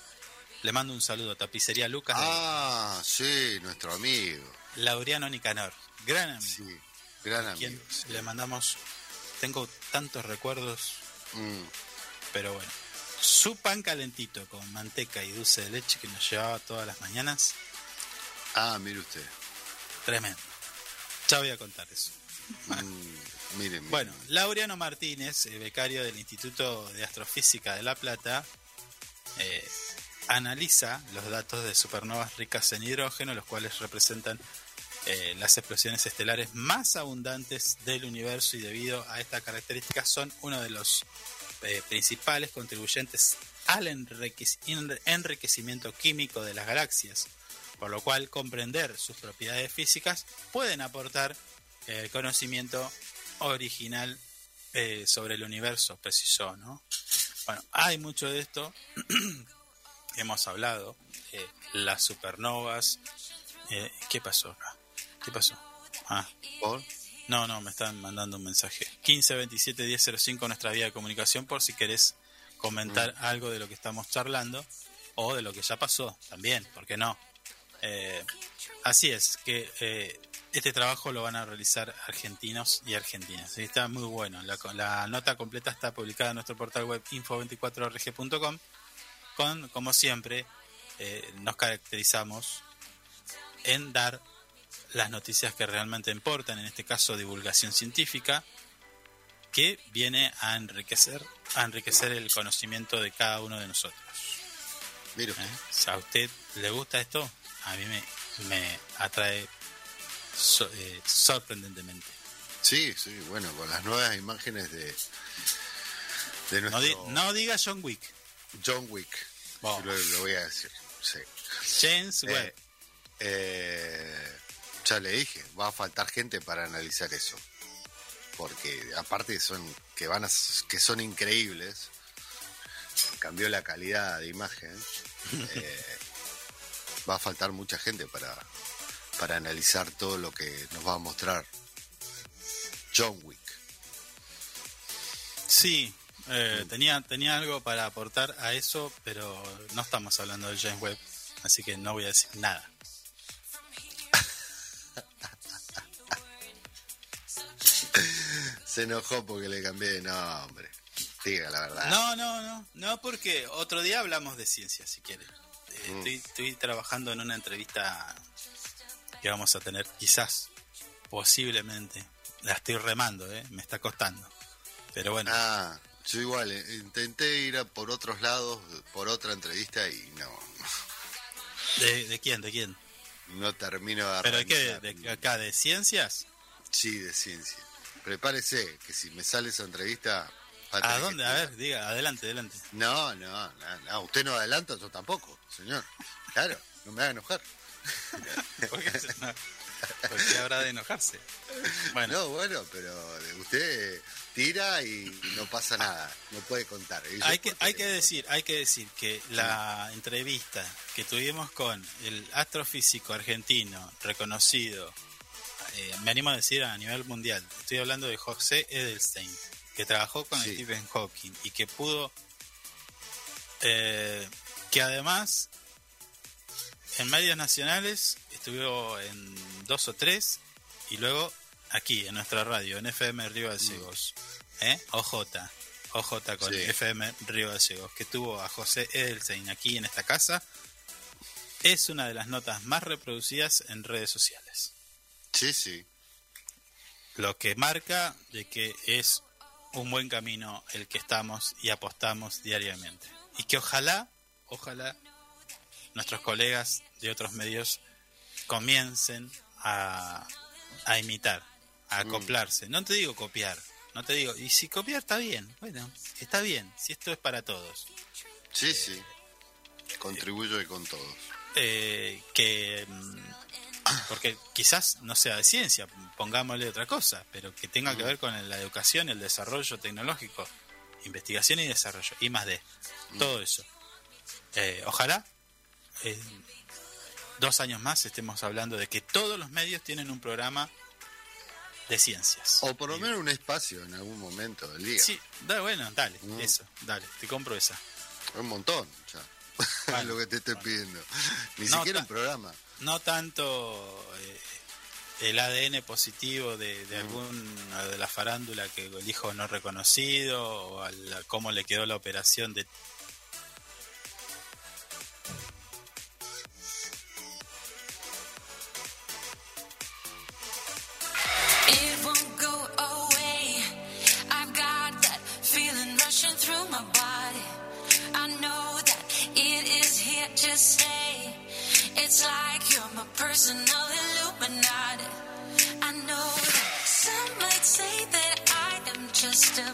Le mando un saludo, tapicería Lucas. de Ah, sí, nuestro amigo. Laureano Nicanor, gran amigo. Sí, gran amigo. sí. le mandamos. Tengo tantos recuerdos, Mm, pero bueno. Su pan calentito con manteca y dulce de leche que nos llevaba todas las mañanas, Ah, mire usted. tremendo. Ya voy a contar eso. Mm. Bueno, Laureano Martínez, eh, becario del Instituto de Astrofísica de La Plata, eh, analiza los datos de supernovas ricas en hidrógeno, los cuales representan eh, las explosiones estelares más abundantes del universo y debido a esta característica son uno de los eh, principales contribuyentes al enriquec- enri- enriquecimiento químico de las galaxias, por lo cual comprender sus propiedades físicas pueden aportar el conocimiento original eh, sobre el universo, precisó, ¿no? Bueno, hay mucho de esto, hemos hablado, eh, las supernovas, eh, ¿qué pasó acá? ¿Qué pasó? Ah, ¿Por? no, no, me están mandando un mensaje. 15 27 1005 nuestra vía de comunicación por si querés comentar algo de lo que estamos charlando o de lo que ya pasó también, ¿por qué no? Eh, así es, que eh, este trabajo lo van a realizar argentinos y argentinas. Está muy bueno. La, la nota completa está publicada en nuestro portal web info24rg.com. Con, como siempre, eh, nos caracterizamos en dar las noticias que realmente importan, en este caso divulgación científica, que viene a enriquecer, a enriquecer el conocimiento de cada uno de nosotros. Mire usted. ¿A usted le gusta esto? A mí me, me atrae so- eh, sorprendentemente. Sí, sí, bueno, con las nuevas imágenes de, de No, nuestro di- no diga John Wick, John Wick. Oh. Lo, lo voy a decir. Sí. James Webb. Eh, eh, ya le dije, va a faltar gente para analizar eso. Porque aparte son que van a, que son increíbles. Cambió la calidad de imagen. eh, va a faltar mucha gente para, para analizar todo lo que nos va a mostrar John Wick. Sí, eh, tenía, tenía algo para aportar a eso, pero no estamos hablando del James Webb, así que no voy a decir nada. Se enojó porque le cambié de nombre. Diga la verdad. No, no, no, no, porque otro día hablamos de ciencia, si quiere. Eh, Mm. estoy, estoy trabajando en una entrevista que vamos a tener, quizás, posiblemente. La estoy remando, ¿eh? me está costando. Pero bueno, Ah, yo igual, eh, intenté ir a por otros lados, por otra entrevista y no, ¿de, de quién? ¿De quién? no termino de ¿Pero de qué? arrancar. ¿De acá? ¿De ciencias? Sí, de ciencia. Prepárese, que si me sale esa entrevista... ¿A dónde? A ver, diga, adelante, adelante. No, no, no, no, usted no adelanta, yo tampoco, señor. Claro, no me haga enojar. ¿Por qué, ¿Por qué habrá de enojarse? Bueno, No, bueno, pero usted tira y no pasa nada, no puede contar. Hay que, hay que decir, hay que decir que la entrevista que tuvimos con el astrofísico argentino reconocido, eh, me animo a decir a nivel mundial, estoy hablando de José Edelstein, que trabajó con Sí. Stephen Hawking y que pudo, eh, que además en medios nacionales estuvo en dos o tres y luego aquí en nuestra radio, en FM Río Gallegos, ¿eh? OJ, OJ con Sí. FM Río Gallegos, que tuvo a José Edelstein aquí en esta casa, es una de las notas más reproducidas en redes sociales. Sí, sí. Lo que marca de que es un buen camino el que estamos y apostamos diariamente. Y que ojalá, ojalá nuestros colegas de otros medios comiencen a, a imitar, a acoplarse. No te digo copiar, no te digo, y si copiar está bien, bueno, está bien, si esto es para todos. Sí, sí. Contribuyo con todos. Eh, que mm, porque quizás no sea de ciencia, pongámosle otra cosa, pero que tenga que ver con la educación, el desarrollo tecnológico, investigación y desarrollo, y más de todo eso. Eh, ojalá eh, dos años más estemos hablando de que todos los medios tienen un programa de ciencias. O por lo menos un espacio en algún momento del día. Sí, da, bueno, dale, Mm. eso, dale, te compro esa. Un montón, ya. Lo que te estoy pidiendo. Ni No, siquiera un programa. No tanto eh, el ADN positivo de, Mm. de alguna de la farándula que el hijo no reconocido o a la- cómo le quedó la operación de personal Illuminati. I know that some might say that I am just a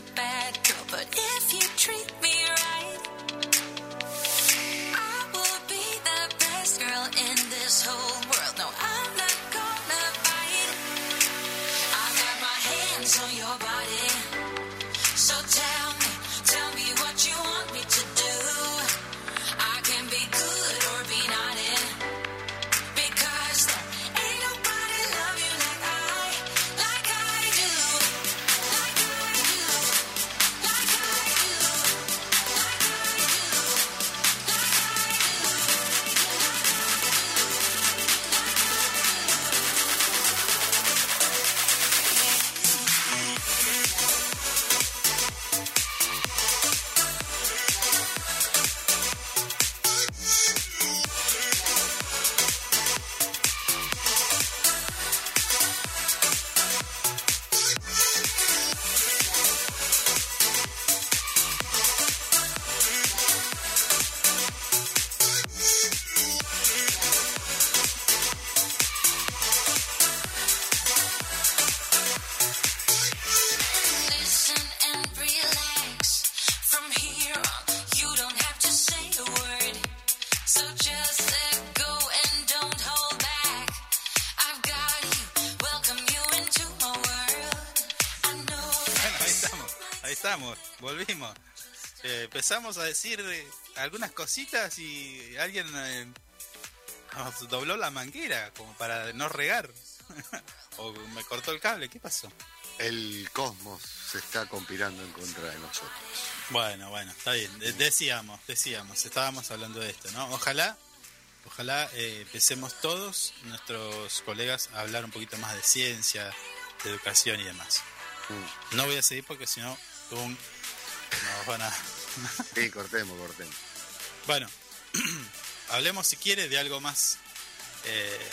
estamos, volvimos. Eh, empezamos a decir algunas cositas y alguien eh, nos dobló la manguera como para no regar. o me cortó el cable, ¿qué pasó? El cosmos se está conspirando en contra de nosotros. Bueno, bueno, está bien. De- decíamos, decíamos, estábamos hablando de esto, ¿no? Ojalá, ojalá eh, empecemos todos, nuestros colegas, a hablar un poquito más de ciencia, de educación y demás. No voy a seguir porque si no, nos van a... Sí, cortemos, cortemos. Bueno, hablemos si quiere de algo más, eh,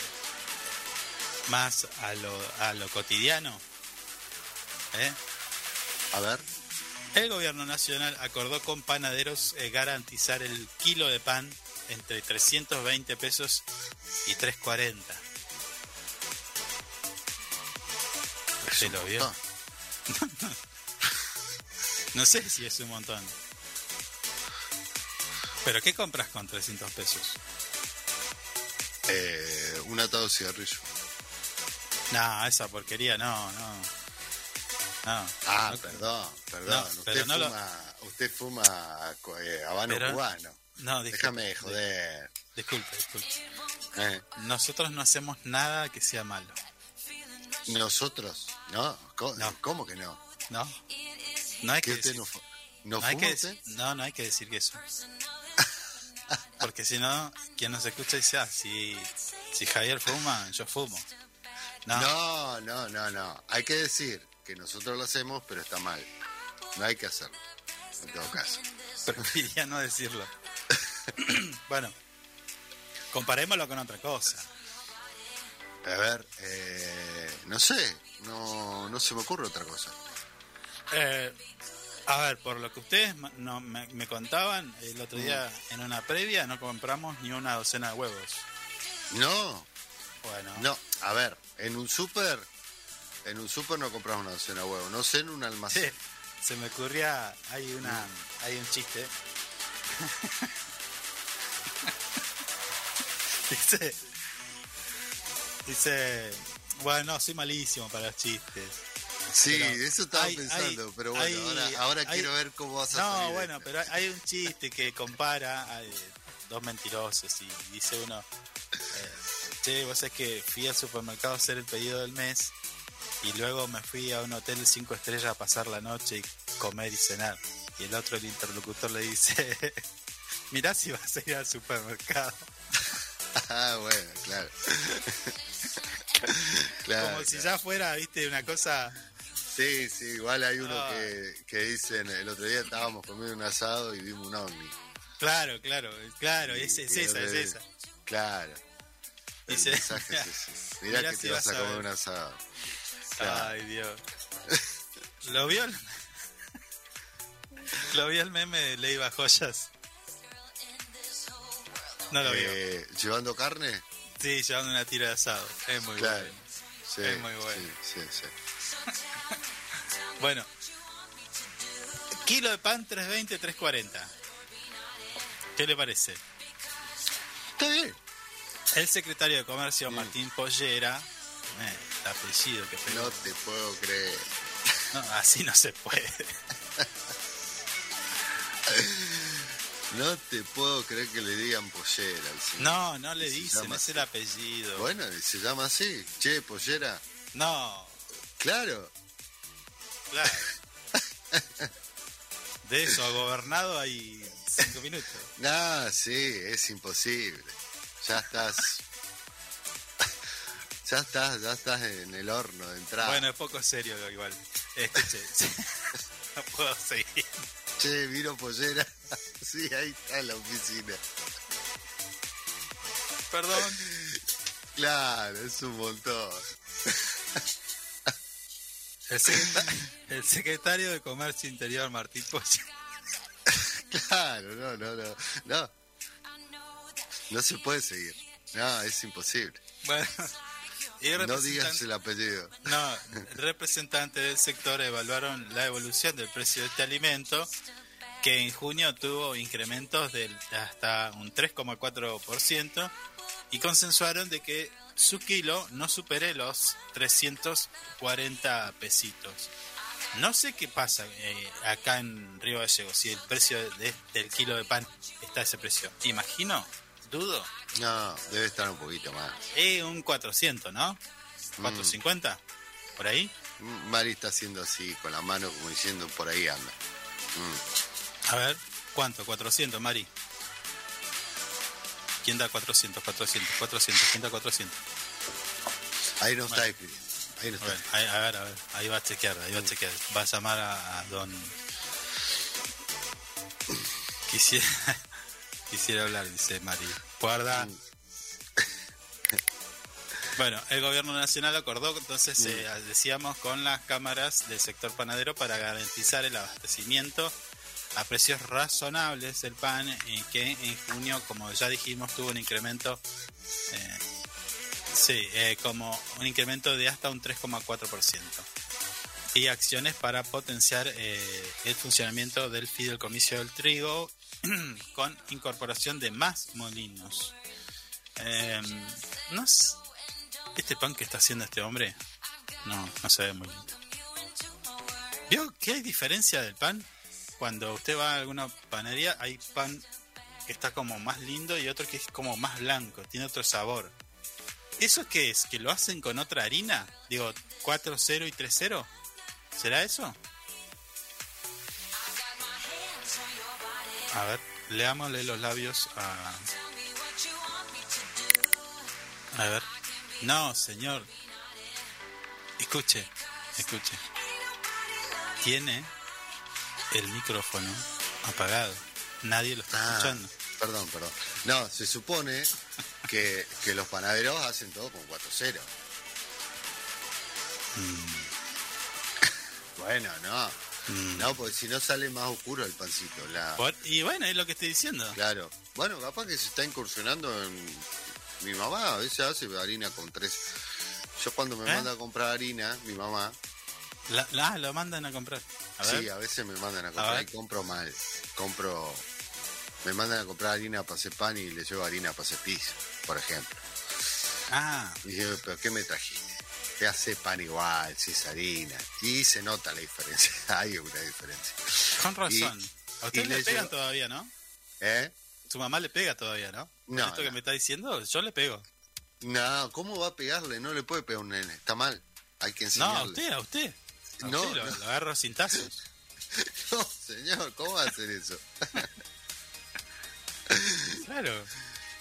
más a lo, a lo cotidiano. ¿eh? A ver. El gobierno nacional acordó con panaderos eh, garantizar el kilo de pan entre 320 pesos y 340. ¿Se lo vio? no sé si es un montón. ¿Pero qué compras con 300 pesos? Eh, un atado de cigarrillo. No, esa porquería no, no. No. Ah, No, perdón, perdón. No, usted, no lo- fuma, usted fuma eh, habano Pero- cubano. No, disculpe, Déjame de joder. Disculpe, disculpe. Eh, Nosotros no hacemos nada que sea malo. Nosotros, ¿no? ¿Cómo, ¿cómo que no? ¿No? No hay ¿Que que usted decir, no hay que usted? no, no hay que decir que eso. Porque si no, quien nos escucha dice, ah, si, si Javier fuma, yo fumo. No. No, no, no, no. Hay que decir que nosotros lo hacemos, pero está mal. No hay que hacerlo, en todo caso. Preferiría no decirlo. bueno, comparémoslo con otra cosa. A ver, eh, no sé, no, no se me ocurre otra cosa. Eh, a ver, por lo que ustedes no, me, me contaban el otro día en una previa, no compramos ni una docena de huevos. No, Bueno. No, a ver, en un súper, en un súper no compras una docena de huevos, no sé en un Sí, almacén. se me ocurría, hay una, hay un chiste. dice, dice, bueno, no, soy malísimo para los chistes. Sí, Pero eso estaba hay- pensando, hay- pero bueno, hay- ahora, ahora quiero ver cómo vas a No, salir bueno, pero hay- un chiste que compara eh, dos mentirosos y dice uno, eh, che, vos sabés que fui al supermercado a hacer el pedido del mes y luego me fui a un hotel de cinco estrellas a pasar la noche y comer y cenar. Y el otro, el interlocutor, le dice, mirá si vas a ir al supermercado. Ah, bueno, claro. claro. Como si ya fuera, viste, una cosa... Sí, sí, igual hay uno Ah. que, que dicen, el otro día estábamos comiendo un asado y vimos un ovni. Claro, claro, claro, es, es Y esa, es esa. Claro. El Dice, mensaje es ese. Mirá, mirá que si te vas vas a comer un asado. Claro. Ay, Dios. ¿Lo vio? el- ¿Lo vio el meme de Leiva Joyas? No lo vio. Eh, ¿Llevando carne? Sí, llevando una tira de asado. Es muy Claro. bueno. Sí, Es muy bueno. Sí, sí, sí. Bueno. Kilo de pan 320, 340. ¿Qué le parece? Está bien. El secretario de Comercio, Martín Pollera, eh, el apellido que pegó. No te puedo creer. No, así no se puede. No te puedo creer que le digan pollera al señor. No, no le dicen, es el apellido. Bueno, se llama así. Che, pollera. No, Claro. Claro. De eso a gobernado hay cinco minutos. Ah, sí, es imposible. Ya estás. Ya estás, ya estás en el horno de entrada. Bueno, es poco serio igual. Escuche, no puedo seguir. Che, vino pollera. Sí, ahí está en la oficina. Perdón. Claro, es un montón. El, secreta- el secretario de Comercio Interior, Martín Pollera. Claro, no, no, no. No. No se puede seguir. No, es imposible. Bueno, y No digas el apellido. No, representantes del sector evaluaron la evolución del precio de este alimento, que en junio tuvo incrementos del hasta un 3,4% y consensuaron de que su kilo no supere los 340 pesitos. No sé qué pasa eh, acá en Río Gallegos, si el precio de- del kilo de pan está a ese precio. Imagino, dudo, No, debe estar un poquito más. eh, un 400, ¿no? 450, por ahí. Mari está haciendo así con la mano como diciendo por ahí anda. Mm. A ver, ¿cuánto? 400, Mari. ¿Quién da 400? 400, 400. ¿Quién da 400? Ahí no está Bueno. escribiendo. Ahí no está. ver, ahí, a ver, a ver. Ahí va a chequear, ahí va a chequear. Va a llamar a, a don... Quisiera... Quisiera hablar, dice Mari. Guarda. Bueno, el gobierno nacional acordó entonces, eh, decíamos, con las cámaras del sector panadero para garantizar el abastecimiento a precios razonables del pan y que en junio, como ya dijimos, tuvo un incremento, eh, sí, eh, como un incremento de hasta un 3,4% y acciones para potenciar eh, el funcionamiento del fideicomiso del trigo con incorporación de más molinos. Eh, no es- este pan que está haciendo este hombre, no, no se ve muy lindo. ¿Vio que hay diferencia del pan? Cuando usted va a alguna panería, hay pan que está como más lindo y otro que es como más blanco, tiene otro sabor. ¿Eso qué es? ¿Que lo hacen con otra harina? Digo, 4-0 y 3-0. ¿Será eso? A ver, leámosle los labios a... A ver. No, señor. Escuche, escuche. Tiene el micrófono apagado. Nadie lo está Ah, escuchando. Perdón, perdón. No, se supone que, que los panaderos hacen todo con 4-0. Bueno, no. No, porque si no sale más oscuro el pancito. La... Por- y bueno, es lo que estoy diciendo. Claro. Bueno, capaz que se está incursionando en, Mi mamá a veces hace harina con tres. Yo cuando me ¿Eh? manda a comprar harina, mi mamá, La, la- lo mandan a comprar. A ver. sí, a veces me mandan a A comprar ver. y compro mal. Compro, me mandan a comprar harina para hacer pan y le llevo harina para hacer pizza, por ejemplo. Ah, Y digo, pero ¿qué me trajiste? ¿Qué hace pan igual, si es harina? Y se nota la diferencia, hay una diferencia. con razón. Y- a usted le le pegan llevo- todavía, ¿no? ¿Eh? Su mamá le pega todavía, ¿no? No, Esto que me está diciendo, yo le pego. No, ¿cómo va a pegarle? No le puede pegar a un nene, está mal. Hay que No, a enseñarle. usted, a usted. No, usted lo, no. lo agarro sin tazos. No, señor, ¿cómo va a hacer eso? Claro.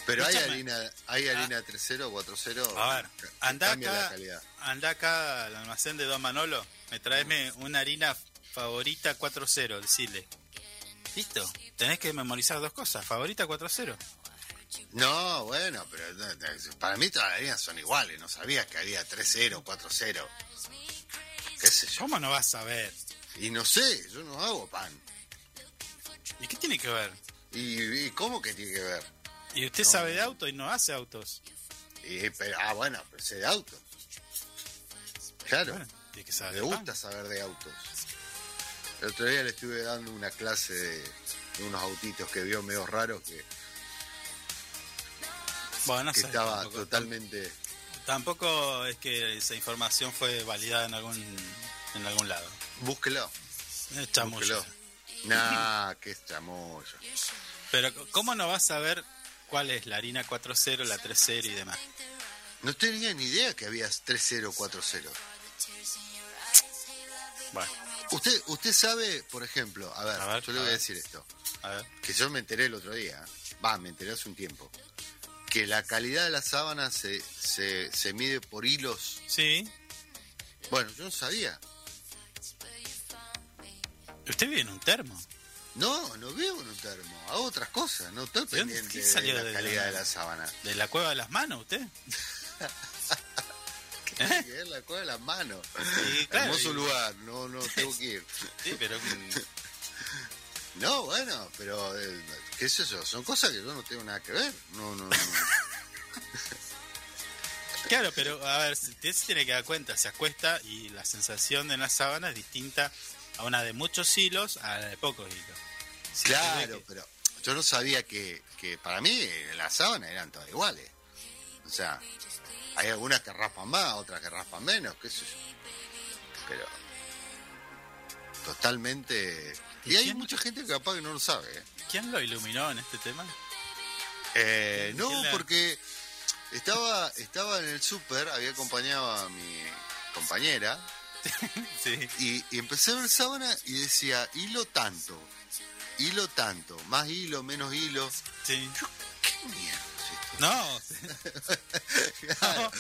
Pero hay harina, hay harina 3.0, 4.0. A ver, anda cambia la acá, calidad. anda acá al almacén de Don Manolo, me traeme una harina favorita 4.0, decile. Listo, tenés que memorizar dos cosas, favorita 4.0. No, bueno, pero para mí todas las harinas son iguales. No sabía que había 3.0, 4.0. ¿Qué sé yo? ¿Cómo no vas a ver? Y no sé, yo no hago pan. ¿Y qué tiene que ver? ¿Y, y cómo que tiene que ver? Y usted No, sabe de auto y no hace autos. Y, pero, ah, bueno, pero sé de autos. Claro, Bueno, tiene que saber me de pan. gusta saber de autos. El otro día le estuve dando una clase de, de unos autitos que vio medio raros que, Bueno, no que estaba totalmente... tampoco es que esa información fue validada en algún en algún lado. Búsquelo. Es. Nah, que es. Pero ¿cómo no vas a ver cuál es la harina 4.0, la 3.0 y demás? No tenía ni idea que había 3-0, 4-0. Bueno, Usted, usted sabe, por ejemplo, a ver, A ver, yo le a voy a ver. decir esto, a ver. que yo me enteré el otro día, va, me enteré hace un tiempo, que la calidad de la sábana se, se, se mide por hilos. Sí. Bueno, yo no sabía. ¿Usted vive en un termo? No, no veo en un termo, hago otras cosas, no estoy ¿De dónde- pendiente qué de salió la de- calidad de- de la sábana. ¿De la cueva de las manos usted? Tiene que ver la cosa de las manos. Sí, claro, Hermoso y- lugar, no, no tengo que ir. Sí, pero... No, bueno, pero eh, qué sé yo, son cosas que yo no tengo nada que ver. No, no, no. Claro, pero a ver, usted se tiene que dar cuenta, se acuesta y la sensación de la sábana es distinta a una de muchos hilos a la de pocos hilos. Si Claro, que- pero yo no sabía que, que para mí eh, las sábanas eran todas iguales. O sea, hay algunas que raspan más, otras que raspan menos, qué sé yo. Pero totalmente... ¿Y hay mucha gente que capaz que no lo sabe. ¿eh? ¿Quién lo iluminó en este tema? Eh, no, ¿Quién la- porque estaba, estaba en el súper, había acompañado a mi compañera Sí. y, y empecé a ver sábana y decía hilo tanto, hilo tanto, más hilo, menos hilo. Sí. ¿Qué mierda No, esto? no.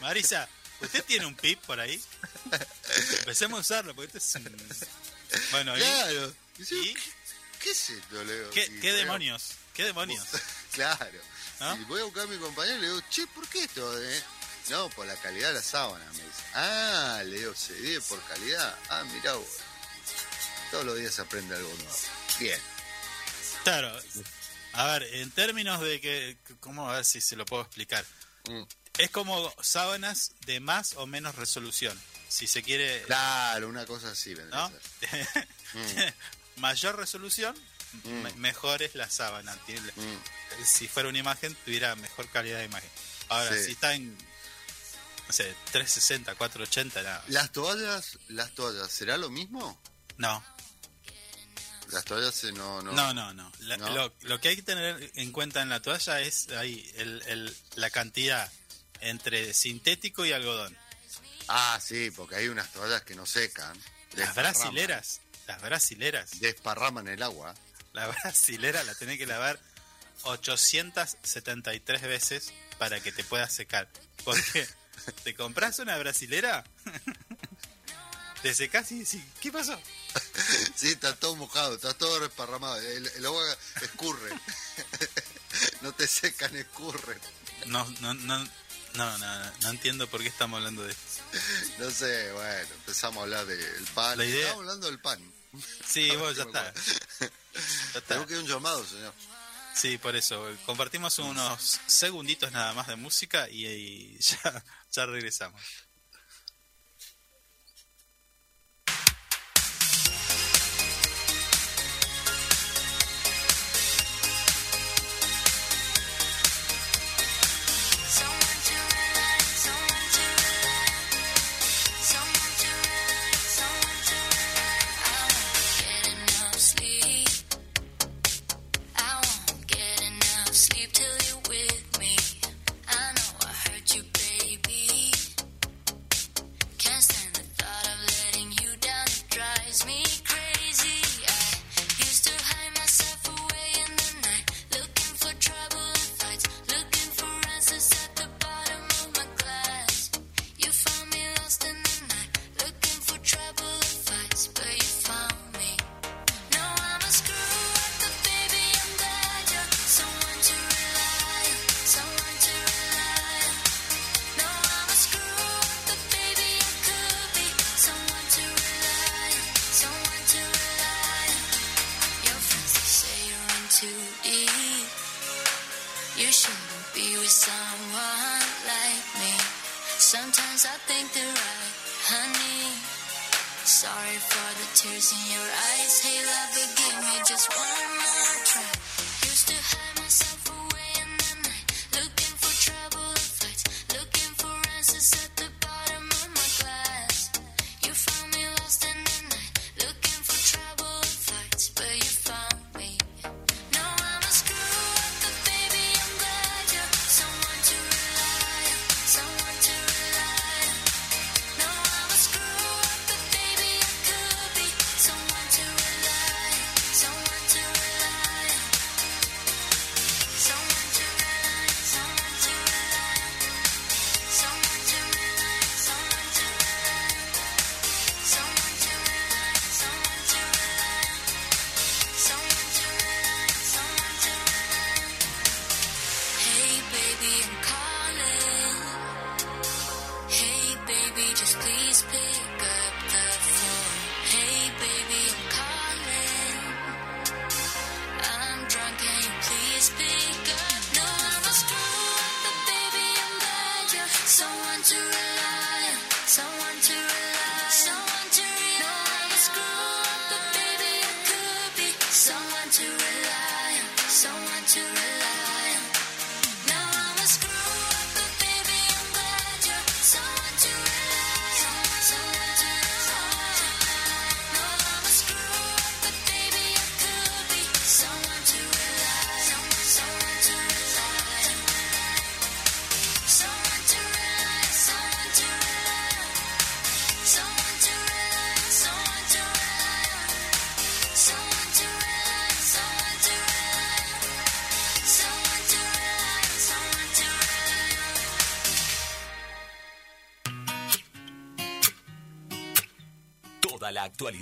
Marisa, ¿usted tiene un pip por ahí? Empecemos a usarlo, porque este es un... Bueno, ¿y Claro. Y. ¿Qué, es esto? Qué, demonios? ¿Qué demonios? Claro. ¿No? Y voy a buscar a mi compañero y le digo, che, ¿por qué esto? eh? No, por la calidad de la sábana, me dice. Ah, le digo, se divide por calidad. Ah, mirá vos. Todos los días se aprende algo nuevo. Bien. Claro. A ver, en términos de que... ¿Cómo? A ver si se lo puedo explicar. Mm. Es como sábanas de más o menos resolución. Si se quiere... Claro, una cosa así ¿no? Mm. Mayor resolución, me- mejor es la sábana. Tiene- Mm. Si fuera una imagen, tuviera mejor calidad de imagen. Ahora, Sí. si está en, no sé, 360, 480, nada. Las toallas, las toallas, ¿será lo mismo? No, Las toallas eh, no, no. no, no, no. La- ¿No? Lo, lo que hay que tener en cuenta en la toalla es ahí el, el- la cantidad entre sintético y algodón. Ah, sí, porque hay unas toallas que no secan. Las brasileras, las brasileras, Desparraman el agua. la brasilera la tenés que lavar 873 veces para que te pueda secar. Porque te compras una brasilera, te secas y decís, ¿qué pasó? Sí, está todo mojado, está todo desparramado. El, el agua escurre. no te secan, escurren. No, no, no, no, no, no entiendo por qué estamos hablando de esto. No sé, bueno, empezamos a hablar del pan. La idea... Estamos hablando del pan. Sí, vos ya está. ya está. Tengo que un llamado, señor. Sí, por eso. Compartimos unos segunditos nada más de música y, y ya, ya regresamos.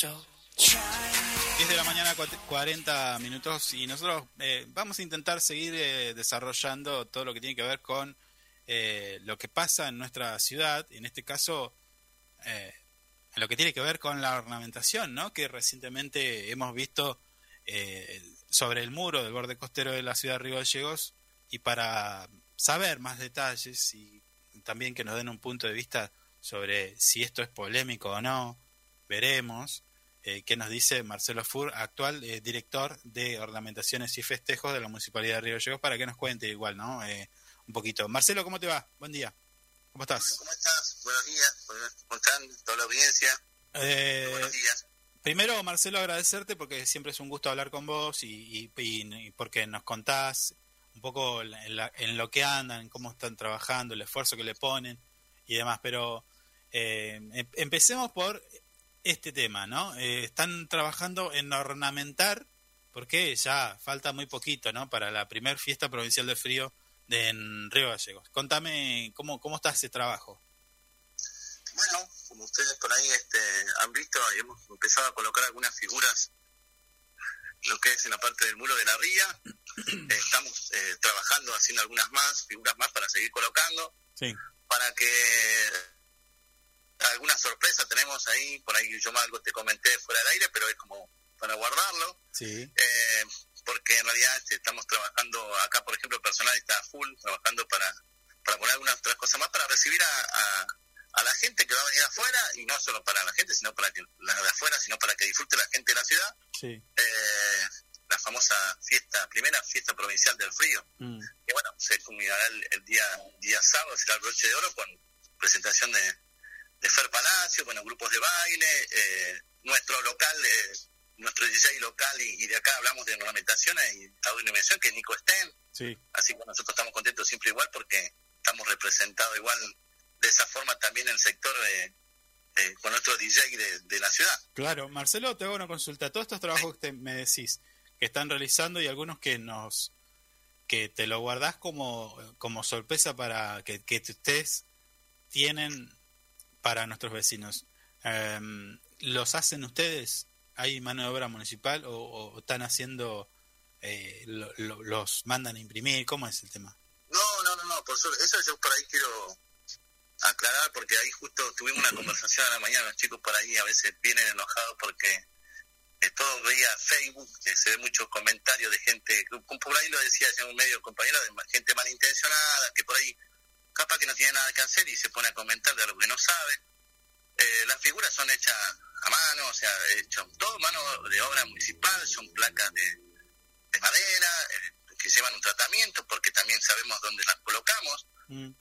10 de la mañana, 40 minutos, y nosotros eh, vamos a intentar seguir eh, desarrollando todo lo que tiene que ver con eh, lo que pasa en nuestra ciudad, en este caso, eh, lo que tiene que ver con la ornamentación, ¿no? que recientemente hemos visto eh, sobre el muro del borde costero de la ciudad de Río Gallegos, y para saber más detalles y también que nos den un punto de vista sobre si esto es polémico o no, veremos eh, que nos dice Marcelo Fur, actual eh, director de ornamentaciones y festejos de la Municipalidad de Río Gallegos, para que nos cuente igual, ¿no? Eh, un poquito. Marcelo, ¿cómo te va? Buen día. ¿Cómo estás? ¿Cómo estás? Buenos días. ¿Cómo están? Toda la audiencia. Eh, buenos días. Primero, Marcelo, agradecerte porque siempre es un gusto hablar con vos y, y, y porque nos contás un poco en, lo que andan, cómo están trabajando, el esfuerzo que le ponen y demás. Pero em, empecemos por este tema, ¿no? Eh, están trabajando en ornamentar, porque ya falta muy poquito, ¿no? Para la primer fiesta provincial de frío de, en Río Gallegos. Contame cómo, cómo está ese trabajo. Bueno, como ustedes por ahí este, han visto, hemos empezado a colocar algunas figuras, lo que es en la parte del muro de la ría. Estamos eh, trabajando, haciendo algunas más, figuras más para seguir colocando, Sí. para que alguna sorpresa tenemos ahí, por ahí yo más algo te comenté fuera del aire, pero es como para guardarlo. Sí. Eh, porque en realidad este, estamos trabajando acá, por ejemplo, el personal está full trabajando para, para poner algunas otras cosas más para recibir a, a, a la gente que va a venir afuera y no solo para la gente, sino para que la de afuera, sino para que disfrute la gente de la ciudad. Sí. Eh, la famosa fiesta, primera fiesta provincial del frío. Mm. Y bueno, se culminará el, el día día sábado, será el broche de oro con presentación de, de Fer Palacio, bueno, grupos de baile, eh, nuestro local, eh, nuestro DJ local y, y de acá hablamos de ornamentación y audio animación, que es Nico Sten, Sí. así que nosotros estamos contentos siempre igual porque estamos representados igual de esa forma también en el sector eh, con nuestro DJ de, de la ciudad. Claro, Marcelo, te hago una consulta. Todos estos trabajos que te- me decís que están realizando y algunos que nos que te lo guardás como, como sorpresa para que, que ustedes tienen para nuestros vecinos. Em, ¿Los hacen ustedes? ¿Hay mano de obra municipal o, o están haciendo, eh, lo- lo- los mandan a imprimir? ¿Cómo es el tema? No, no, no, no, por suerte, eso yo por ahí quiero aclarar porque ahí justo tuvimos una conversación a la mañana, los chicos por ahí a veces vienen enojados porque eh, todo veía Facebook, que se ve muchos comentarios de gente, por ahí lo decía ya un medio compañero, de gente malintencionada, que por ahí capaz que no tiene nada que hacer y se pone a comentar de algo que no sabe. Eh, las figuras son hechas a mano, o sea, hechas todo mano de obra municipal, son placas de, de madera, eh, que llevan un tratamiento porque también sabemos dónde las colocamos.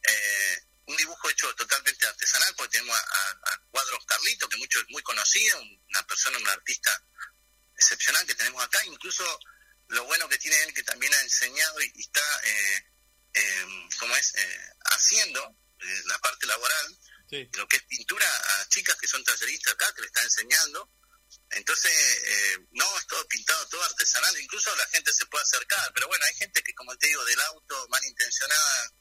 Eh, un dibujo hecho totalmente artesanal porque tenemos a, a- a Cuadros Carlito, que mucho es muy conocido, un- una persona, un artista excepcional que tenemos acá. Incluso lo bueno que tiene él que también ha enseñado y, y está, eh, ¿cómo es?, Eh, haciendo eh, la parte laboral, lo que es pintura a chicas que son talleristas acá, que le está enseñando. Entonces, eh, no, es todo pintado, todo artesanal, incluso la gente se puede acercar, pero bueno, hay gente que, como te digo, del auto, malintencionada,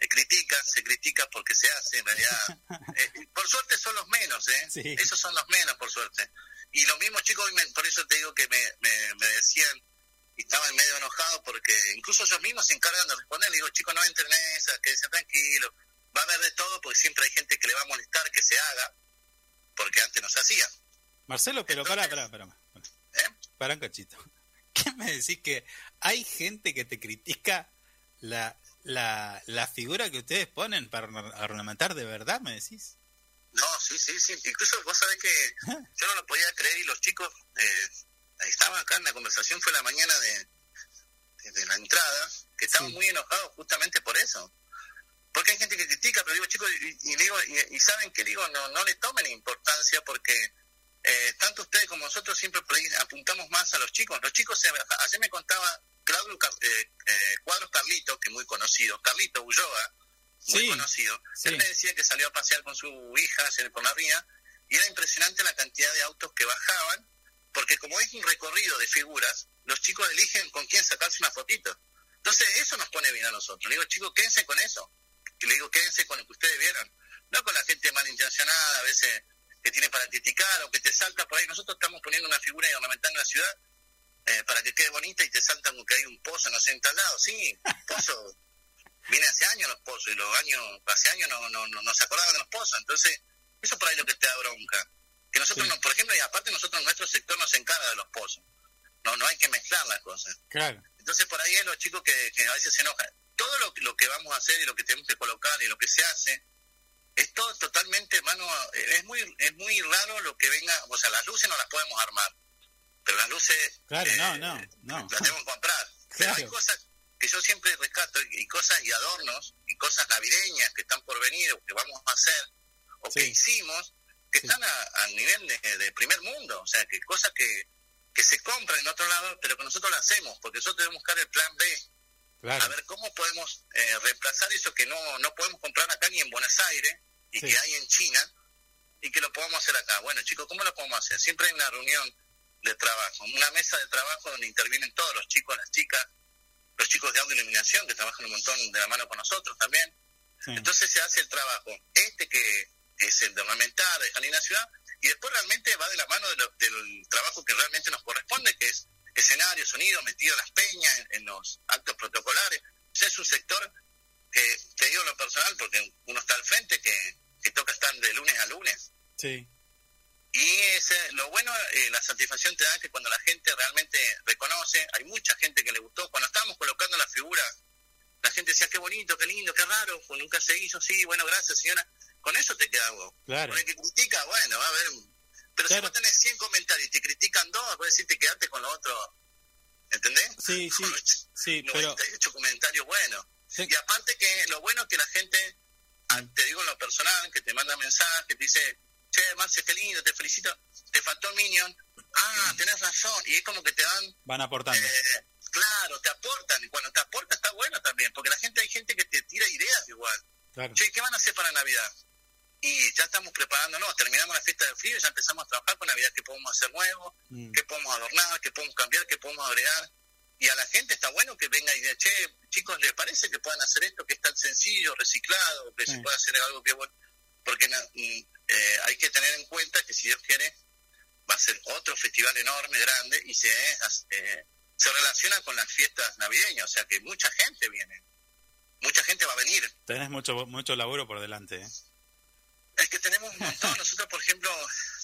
eh, critica, se critica porque se hace, en realidad. Eh, por suerte son los menos, ¿eh? Sí. Esos son los menos, por suerte. Y los mismos chicos, por eso te digo que me, me, me decían, y estaban medio enojados porque incluso ellos mismos se encargan de responder. Le digo, chicos, no entren en esa, quédense tranquilos. Va a haber de todo porque siempre hay gente que le va a molestar que se haga, porque antes no se hacía. Marcelo, pero pará, pará, pará. ¿Eh? Pará un cachito. ¿Qué me decís que hay gente que te critica la, la, la figura que ustedes ponen para orna- ornamentar de verdad, me decís? No, sí, sí, sí. Incluso vos sabés que yo no lo podía creer y los chicos eh, estaban acá en la conversación, fue la mañana de, de, de la entrada, que estaban muy enojados justamente por eso. Porque hay gente que critica, pero digo, chicos, y, y digo, y, y saben que digo, no, no le tomen importancia porque eh, tanto ustedes como nosotros siempre apuntamos más a los chicos. Los chicos, se, ayer me contaba Claudio eh, eh, Cuadros Carlito, que muy conocido, Carlito Ulloa, muy Sí, conocido. sí. Él me decía que salió a pasear con su hija por la ría y era impresionante la cantidad de autos que bajaban, porque como es un recorrido de figuras, los chicos eligen con quién sacarse una fotito. Entonces eso nos pone bien a nosotros. Le digo, chicos, quédense con eso. Y le digo, quédense con lo que ustedes vieron. No con la gente malintencionada, a veces que tiene para criticar o que te salta por ahí. Nosotros estamos poniendo una figura y ornamentando la ciudad eh, para que quede bonita y te saltan porque hay un pozo, no sé, en tal lado. Sí, pozo. Viene hace años los pozos y los años, hace años no, no, no, no se acordaban de los pozos. Entonces, eso por ahí es lo que te da bronca. Que nosotros, no, por ejemplo, y aparte nosotros, nuestro sector nos encarga de los pozos. No, no hay que mezclar las cosas. Claro. Entonces por ahí es los chicos que, que a veces se enojan. Todo lo, lo que vamos a hacer y lo que tenemos que colocar y lo que se hace es todo totalmente, hermano, es muy es muy raro lo que venga, o sea, las luces no las podemos armar, pero las luces Claro, eh, no, no, no. las tenemos que comprar. Pero hay Claro. cosas que yo siempre rescato y, y cosas y adornos y cosas navideñas que están por venir o que vamos a hacer o que hicimos que están a, a nivel de, de primer mundo, o sea, que cosas que, que se compran en otro lado, pero que nosotros las hacemos, porque nosotros debemos buscar el plan B, Claro. a ver cómo podemos eh, reemplazar eso que no, no podemos comprar acá ni en Buenos Aires y Sí. que hay en China, y que lo podamos hacer acá. Bueno, chicos, ¿cómo lo podemos hacer? Siempre hay una reunión de trabajo, una mesa de trabajo donde intervienen todos los chicos, las chicas, los chicos de audio iluminación que trabajan un montón de la mano con nosotros también. Entonces se hace el trabajo, este que es el de ornamentar, de Jalina Ciudad, y después realmente va de la mano de lo- del trabajo que realmente nos corresponde, que es escenario, sonido, metido en las peñas, en, en los actos protocolares. O sea, es un sector que, te digo lo personal, porque uno está al frente, que, que toca estar de lunes a lunes. Sí. Y ese, lo bueno, eh, la satisfacción te da que cuando la gente realmente reconoce, hay mucha gente que le gustó. Cuando estábamos colocando la figura, la gente decía, qué bonito, qué lindo, qué raro, pues nunca se hizo, sí, bueno, gracias señora. Con eso te queda algo. Claro. Con el que critica, bueno, va a haber... Pero si vos tenés 100 comentarios y te critican dos, vos decís, te quedaste con lo otro, ¿entendés? Sí, sí, sí, pero 98 comentarios buenos. Y aparte que lo bueno es que la gente, ah, te digo en lo personal, que te manda mensajes, te dice, che, Marce, qué lindo, te felicito, te faltó el Minion, ah, tenés razón, y es como que te dan, van aportando. eh, claro, te aportan, y cuando te aporta está bueno también, porque la gente, hay gente que te tira ideas igual. Claro. Che, ¿qué van a hacer para Navidad? Y ya estamos preparándonos, terminamos la fiesta del frío y ya empezamos a trabajar con Navidad, qué podemos hacer nuevo, Mm. qué podemos adornar, qué podemos cambiar, qué podemos agregar. Y a la gente está bueno que venga y diga, che, chicos, ¿les parece que puedan hacer esto que es tan sencillo, reciclado, que se puede hacer algo que bueno? Porque mm, eh, hay que tener en cuenta que si Dios quiere, va a ser otro festival enorme, grande, y se, eh, se relaciona con las fiestas navideñas, o sea que mucha gente viene, mucha gente va a venir. Tenés mucho, mucho laburo por delante. ¿eh? Es que tenemos un montón, nosotros por ejemplo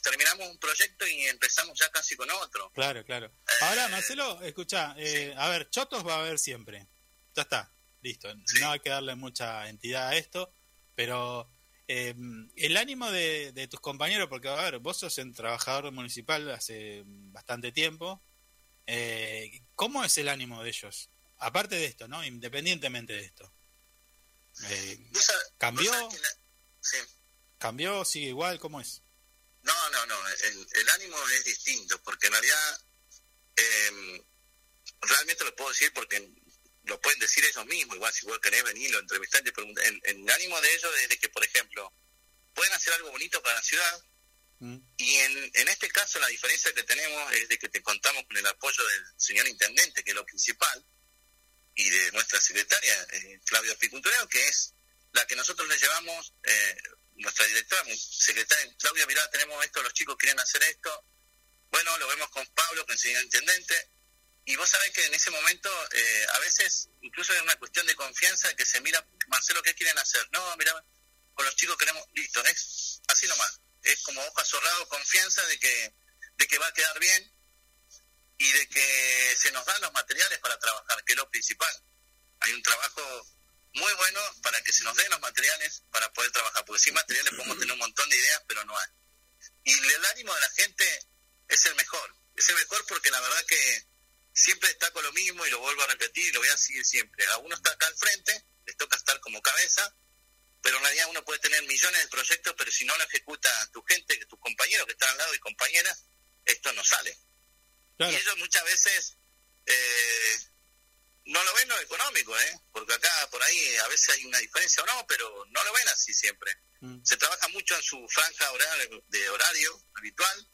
terminamos un proyecto y empezamos ya casi con otro. Claro, claro. Ahora, Marcelo, escucha, eh, a ver, chotos va a haber siempre. Ya está, listo. No hay que darle mucha entidad a esto, pero eh, el ánimo de, de tus compañeros, porque a ver, vos sos un trabajador municipal hace bastante tiempo. Eh, ¿Cómo es el ánimo de ellos? Aparte de esto, ¿no? Independientemente de esto. Eh, ¿Cambió? la- sí. ¿Cambió? ¿Sigue igual? ¿Cómo es? No, no, no, el, el ánimo es distinto, porque en realidad eh, realmente lo puedo decir porque lo pueden decir ellos mismos, igual si vos querés venir, lo entrevistar y te. El, el ánimo de ellos es de que, por ejemplo, pueden hacer algo bonito para la ciudad, y en, en este caso la diferencia que tenemos es de que te contamos con el apoyo del señor intendente, que es lo principal, y de nuestra secretaria, eh, Claudia Picultureo, que es la que nosotros le llevamos, eh, nuestra directora, secretaria, Claudia, mirá, tenemos esto, los chicos quieren hacer esto. Bueno, lo vemos con Pablo, es el señor intendente, y vos sabés que en ese momento, eh, a veces, incluso es una cuestión de confianza, que se mira, Marcelo, ¿qué quieren hacer? No, mira, con los chicos queremos, listo, es así nomás. Es como hoja zorrado, confianza de que, de que va a quedar bien y de que se nos dan los materiales para trabajar, que es lo principal. Hay un trabajo muy bueno para que se nos den los materiales para poder trabajar, porque sin materiales podemos tener un montón de ideas, pero no hay. Y el ánimo de la gente es el mejor, es el mejor porque la verdad que siempre está con lo mismo y lo vuelvo a repetir y lo voy a decir siempre. A uno está acá al frente, les toca estar como cabeza, pero en realidad uno puede tener millones de proyectos, pero si no lo ejecuta tu gente, tus compañeros que están al lado y compañeras, esto no sale. Y ellos muchas veces eh, no lo ven lo económico, ¿eh? porque acá por ahí a veces hay una diferencia o no, pero no lo ven así siempre. Se trabaja mucho en su franja horario, de horario habitual,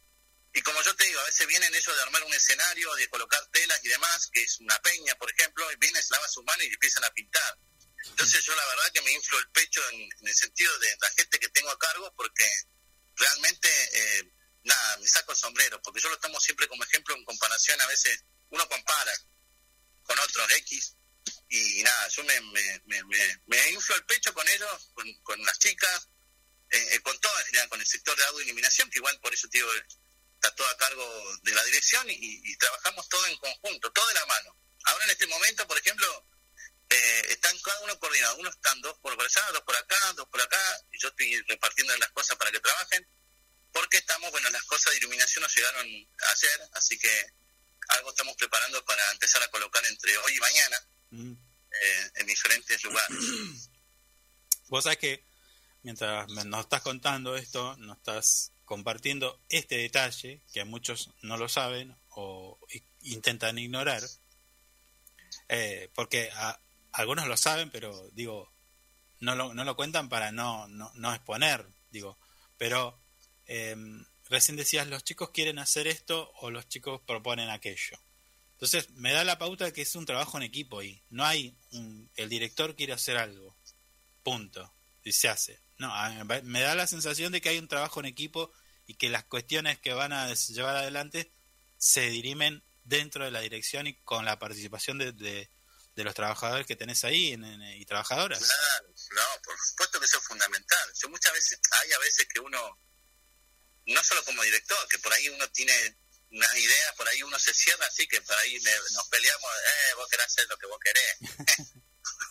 y como yo te digo, a veces vienen ellos de armar un escenario, de colocar telas y demás, que es una peña, por ejemplo, y vienen, se lava sus manos y empiezan a pintar. Entonces yo la verdad que me inflo el pecho en, el sentido de la gente que tengo a cargo, porque realmente, eh, nada, me saco el sombrero, porque yo lo tomo siempre como ejemplo en comparación, a veces uno compara con otros X, y nada, yo me, me, me, me, me inflo el pecho con ellos, con, con las chicas, eh, eh, con todo en general, con el sector de audio iluminación, que igual por eso te digo, está todo a cargo de la dirección y, y trabajamos todo en conjunto, todo de la mano. Ahora en este momento, por ejemplo, eh, están cada uno coordinado, unos están dos por allá, dos por acá, dos por acá, y yo estoy repartiendo las cosas para que trabajen, porque estamos, bueno, las cosas de iluminación nos llegaron ayer, así que algo estamos preparando para empezar a colocar entre hoy y mañana eh, en diferentes lugares. Vos sabés que mientras nos estás contando esto, nos estás compartiendo este detalle que muchos no lo saben o intentan ignorar, eh, porque a- algunos lo saben, pero digo, no lo, no lo cuentan para no, no, no exponer, digo, pero eh, recién decías, los chicos quieren hacer esto o los chicos proponen aquello. Entonces, me da la pauta de que es un trabajo en equipo y no hay un, el director quiere hacer algo, punto, y se hace. No, me da la sensación de que hay un trabajo en equipo y que las cuestiones que van a llevar adelante se dirimen dentro de la dirección y con la participación de, de los trabajadores que tenés ahí en- en- y trabajadoras. Claro, no, por supuesto que eso es fundamental. Yo muchas veces, hay a veces que uno, no solo como director, que por ahí uno tiene unas ideas, por ahí uno se cierra así, que por ahí nos peleamos, eh, vos querés hacer lo que vos querés.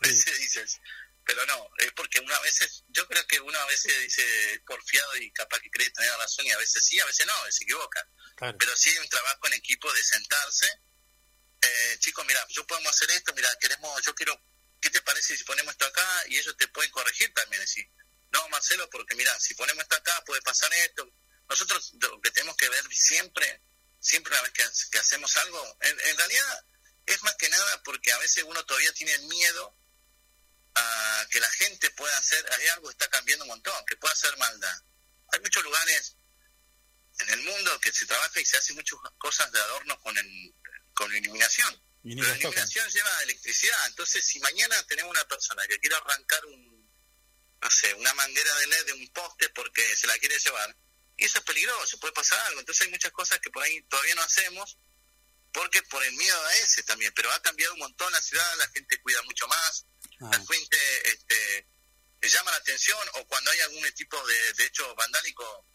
A veces dices, pero no, es porque uno a veces, yo creo que uno a veces dice porfiado y capaz que cree tener razón y a veces sí, a veces no, se equivoca. Claro. Pero sí hay un trabajo en equipo de sentarse. Eh, chicos, mira, yo podemos hacer esto, mira, queremos, yo quiero, ¿qué te parece si ponemos esto acá? Y ellos te pueden corregir también, decir, no, Marcelo, porque mira, si ponemos esto acá puede pasar esto. Nosotros lo que tenemos que ver siempre, siempre una vez que, hacemos algo, en, realidad es más que nada porque a veces uno todavía tiene miedo a que la gente pueda hacer, hay algo que está cambiando un montón, que pueda hacer maldad. Hay muchos lugares en el mundo que se trabaja y se hace muchas cosas de adorno con, el, con iluminación. Y la tocan. iluminación lleva electricidad, entonces si mañana tenemos una persona que quiere arrancar un, no sé, una manguera de LED de un poste porque se la quiere llevar, y eso es peligroso, puede pasar algo. Entonces hay muchas cosas que por ahí todavía no hacemos porque por el miedo a ese también, pero ha cambiado un montón la ciudad, la gente cuida mucho más, Ah. la gente este, llama la atención o cuando hay algún tipo de, de hecho vandálico,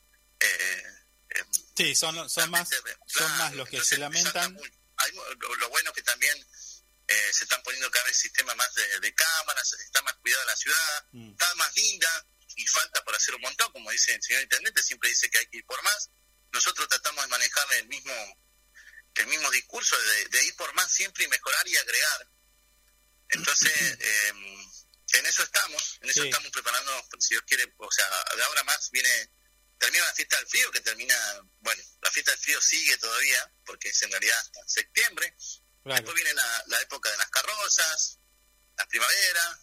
eh, eh, Sí, son, son más son más los que se lamentan. Hay, lo, lo bueno que también eh, se están poniendo cada vez sistemas más de, de cámaras, está más cuidada la ciudad, Mm. está más linda y falta por hacer un montón, como dice el señor intendente, siempre dice que hay que ir por más. Nosotros tratamos de manejar el mismo el mismo discurso de, de ir por más siempre y mejorar y agregar. Entonces, eh, en eso estamos, en eso Sí. estamos preparando, si Dios quiere, o sea, de ahora más viene, termina la fiesta del frío, que termina, bueno, la fiesta del frío sigue todavía, porque es en realidad hasta septiembre, Claro. después viene la, la época de las carrozas, la primavera,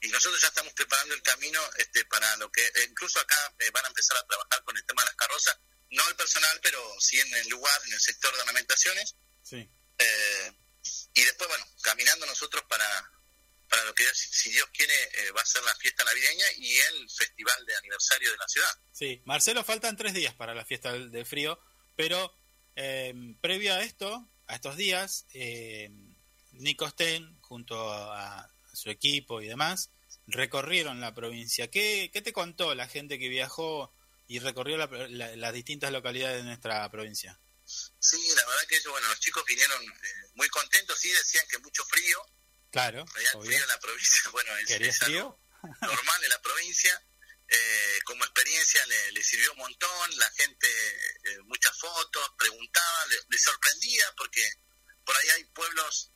y nosotros ya estamos preparando el camino este para lo que, eh, incluso acá eh, van a empezar a trabajar con el tema de las carrozas, no el personal, pero sí en el lugar, en el sector de ornamentaciones, Sí. eh, y después, bueno, caminando nosotros para, para lo que, si, si Dios quiere, eh, va a ser la fiesta navideña y el festival de aniversario de la ciudad. Sí, Marcelo, faltan tres días para la fiesta del, del frío, pero eh, previo a esto, a estos días, eh, Nico Sten, junto a, a su equipo y demás, recorrieron la provincia. ¿Qué, qué te contó la gente que viajó y recorrió la- la- las distintas localidades de nuestra provincia? Sí, la verdad que ellos, bueno, los chicos vinieron eh, muy contentos, sí decían que mucho frío, Claro, frío en la provincia, bueno, es, ¿Querías es algo frío? normal en la provincia, eh, como experiencia le, le sirvió un montón, la gente, eh, muchas fotos, preguntaba, le, le sorprendía, porque por ahí hay pueblos,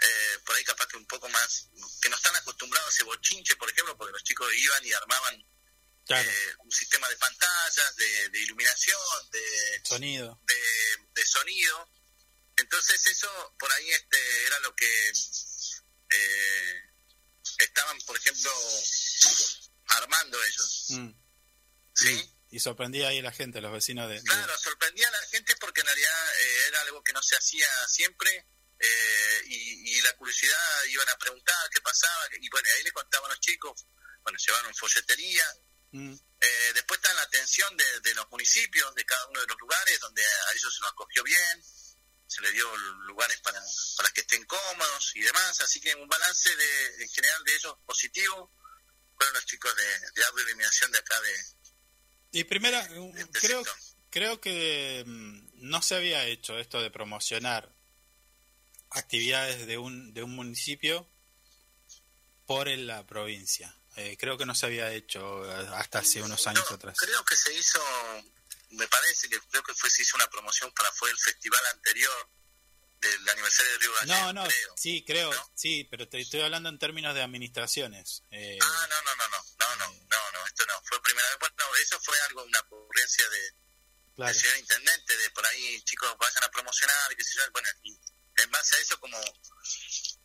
eh, por ahí capaz que un poco más, que no están acostumbrados a ese bochinche, por ejemplo, porque los chicos iban y armaban Claro, eh, un sistema de pantallas, de, de iluminación, de, sonido. de, de sonido. Entonces eso por ahí este era lo que eh, estaban, por ejemplo, armando ellos. Mm. ¿Sí? Y sorprendía ahí a la gente, los vecinos de... de- Claro, sorprendía a la gente porque en realidad eh, era algo que no se hacía siempre eh, y, y la curiosidad iban a preguntar qué pasaba y bueno, ahí le contaban a los chicos, bueno, llevaron folletería, Mm. Eh, después está la atención de, de los municipios, de cada uno de los lugares, donde a ellos se los acogió bien, se les dio lugares para, para que estén cómodos y demás, así que un balance de, en general de ellos positivo fueron los chicos de, de iluminación de acá de, Y primero, creo, creo que mm, no se había hecho esto de promocionar actividades de un, de un municipio por en la provincia. Eh, creo que no se había hecho eh, hasta hace unos años atrás. Creo que se hizo, me parece que creo que fue se hizo una promoción para fue el festival anterior del aniversario de Río Gallegos. No, no, sí, creo, sí, pero te estoy hablando en términos de administraciones. Eh, Ah, no, no, no, no, no, no, no, no, esto no, fue primera vez, bueno, eso fue algo, una ocurrencia de, claro. del señor intendente, de por ahí chicos vayan a promocionar, y qué sé yo, bueno, y en base a eso como,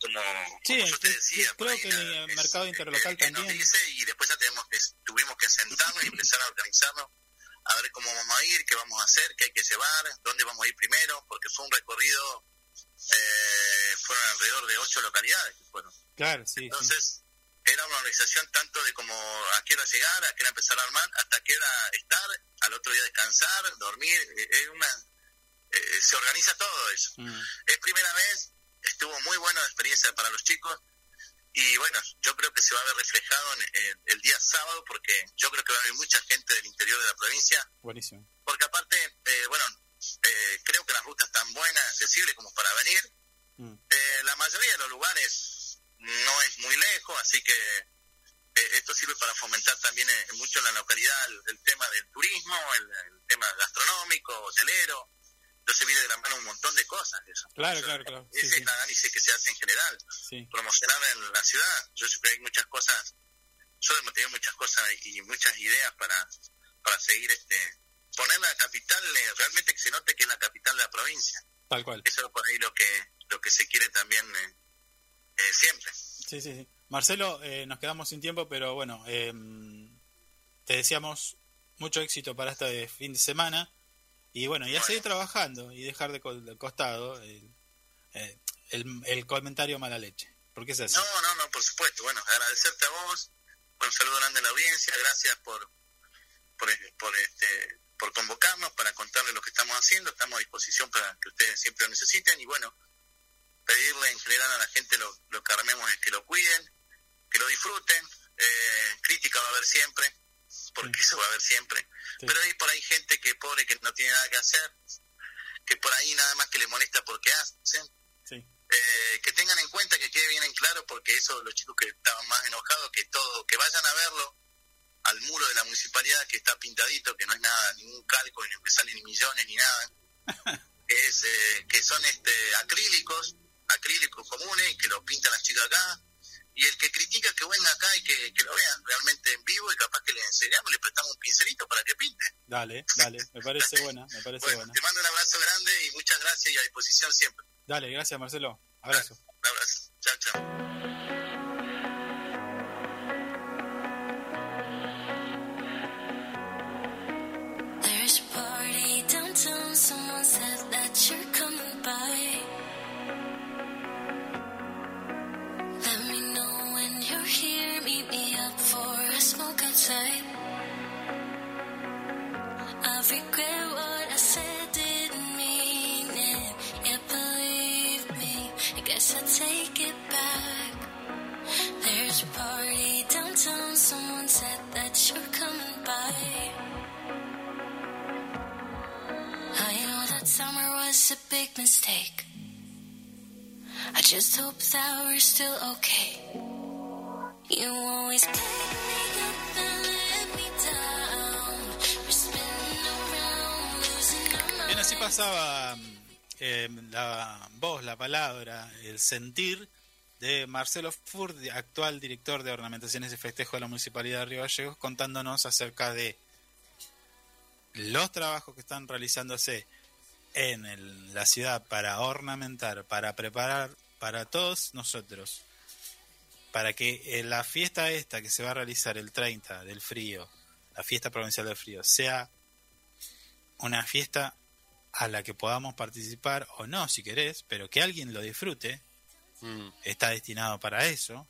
como, Sí, como yo te decía, sí, creo que el es- mercado interlocal que nos también. dice y después ya tenemos que, tuvimos que sentarnos y empezar a organizarnos a ver cómo vamos a ir, qué vamos a hacer, qué hay que llevar, dónde vamos a ir primero, porque fue un recorrido, eh, fueron alrededor de ocho localidades que fueron. Claro, sí. sí. Entonces, era una organización tanto de como a qué hora llegar, a qué hora empezar a armar, hasta qué hora estar, al otro día descansar, dormir, eh, es una, eh, se organiza todo eso. Mm. Es primera vez, estuvo muy buena la experiencia para los chicos y bueno, yo creo que se va a ver reflejado en, en el día sábado porque yo creo que va a haber mucha gente del interior de la provincia Buenísimo. porque aparte, eh, bueno, eh, creo que las rutas están buenas, accesibles como para venir. Mm. Eh, la mayoría de los lugares no es muy lejos, así que eh, esto sirve para fomentar también eh, mucho en la localidad el, el tema del turismo, el, el tema gastronómico, hotelero. Entonces viene de la mano un montón de cosas. Eso. Claro, claro, claro. Ese sí. es el análisis que se hace en general. Sí. Promocionar en la ciudad. Yo siempre hay muchas cosas, yo hemos tenido muchas cosas y muchas ideas para, para seguir este poner la capital, eh, realmente que se note que es la capital de la provincia. Tal cual. Eso es por ahí lo que lo que se quiere también eh, eh, siempre. Sí, sí, sí. Marcelo, eh, nos quedamos sin tiempo, pero bueno, eh, te deseamos mucho éxito para este fin de semana. Y bueno, y a seguir trabajando y dejar de, co- de costado el, eh, el, el comentario mala leche. Porque es así. No, no, no, por supuesto. Bueno, agradecerte a vos, un saludo grande a la audiencia, gracias por por, por este por convocarnos para contarles lo que estamos haciendo, estamos a disposición para que ustedes siempre lo necesiten y bueno, pedirle en general a la gente lo, lo que armemos es que lo cuiden, que lo disfruten, eh, crítica va a haber siempre, porque eso va a haber siempre, pero hay por ahí gente que pobre que no tiene nada que hacer, que por ahí nada más que le molesta porque hacen, Sí. eh, que tengan en cuenta que quede bien en claro porque eso los chicos que estaban más enojados que todo que vayan a verlo al muro de la municipalidad que está pintadito que no es nada ningún calco ni que salen ni millones ni nada. Que es eh, que son este acrílicos acrílicos comunes que lo pintan las chicas acá y el que critica que venga acá y que, que lo vean realmente en vivo y capaz que le enseñamos le prestamos un pincelito para que pinte Dale, dale, me parece buena, me parece bueno buena. te mando un abrazo grande y muchas gracias y a disposición siempre Dale, gracias Marcelo. Abrazo. un abrazo chao chao outside. I regret what I said, didn't mean it. Yeah, believe me. I guess I take it back. There's a party downtown. Someone said that you're coming by. I know that summer was a big mistake. I just hope that we're still okay. You always pick me pasaba eh, la voz, la palabra, el sentir de Marcelo Furd, actual director de ornamentaciones y festejo de la Municipalidad de Río Gallegos, contándonos acerca de los trabajos que están realizándose en la ciudad para ornamentar, para preparar para todos nosotros, para que eh, la fiesta esta que se va a realizar el 30 del frío, la fiesta provincial del frío, sea una fiesta a la que podamos participar o no, si querés, pero que alguien lo disfrute, está destinado para eso.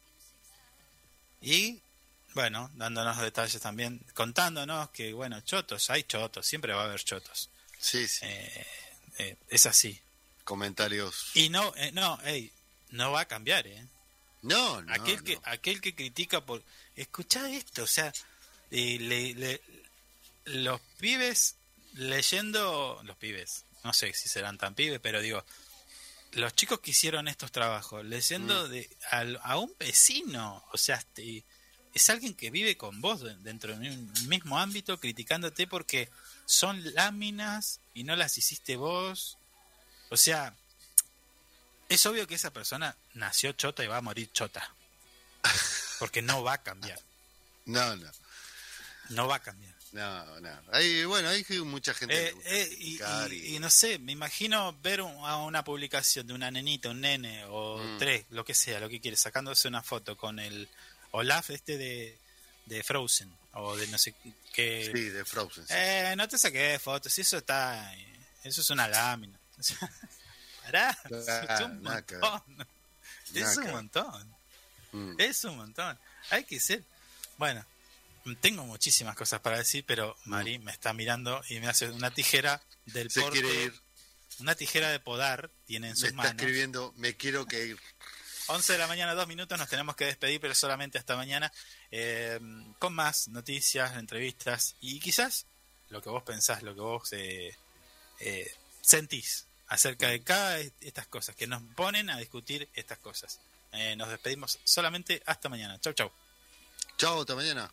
Y, bueno, dándonos detalles también, contándonos que, bueno, chotos, hay chotos, siempre va a haber chotos. Sí, sí. Eh, es así. Comentarios. Y no, eh, no, ey, no va a cambiar, ¿eh? No, no. aquel que aquel que critica por escuchá esto o sea eh, le- le- los pibes leyendo los pibes no sé si serán tan pibes pero digo los chicos que hicieron estos trabajos leyendo Mm. de al- a, un vecino o sea este, es alguien que vive con vos de- dentro de un mismo ámbito criticándote porque son láminas y no las hiciste vos o sea es obvio que esa persona nació chota y va a morir chota. Porque no va a cambiar. No, no. No va a cambiar. No, no. Hay, bueno, hay mucha gente que Eh, eh, y, y- y no sé, me imagino ver un- a una publicación de una nenita, un nene o Mm. tres, lo que sea, lo que quiere, sacándose una foto con el Olaf este de, de Frozen o de no sé qué. Sí, de Frozen. sí. Eh, no te saqué fotos, eso está. eh, Eso es una lámina. Pará, es un montón. Es Nada un montón. Mm. Es un montón. Hay que ser. Bueno, tengo muchísimas cosas para decir, pero Mari me está mirando y me hace una tijera del. Se porte. quiere ir. Una tijera de podar tiene en Me sus está manos. escribiendo, me quiero que ir. 11 de la mañana, dos minutos, nos tenemos que despedir, pero solamente hasta mañana, eh, con más noticias, entrevistas y quizás lo que vos pensás, lo que vos eh, eh, sentís acerca de cada de estas cosas, que nos ponen a discutir estas cosas. Eh, nos despedimos solamente hasta mañana. Chau, chau. Chao, hasta mañana.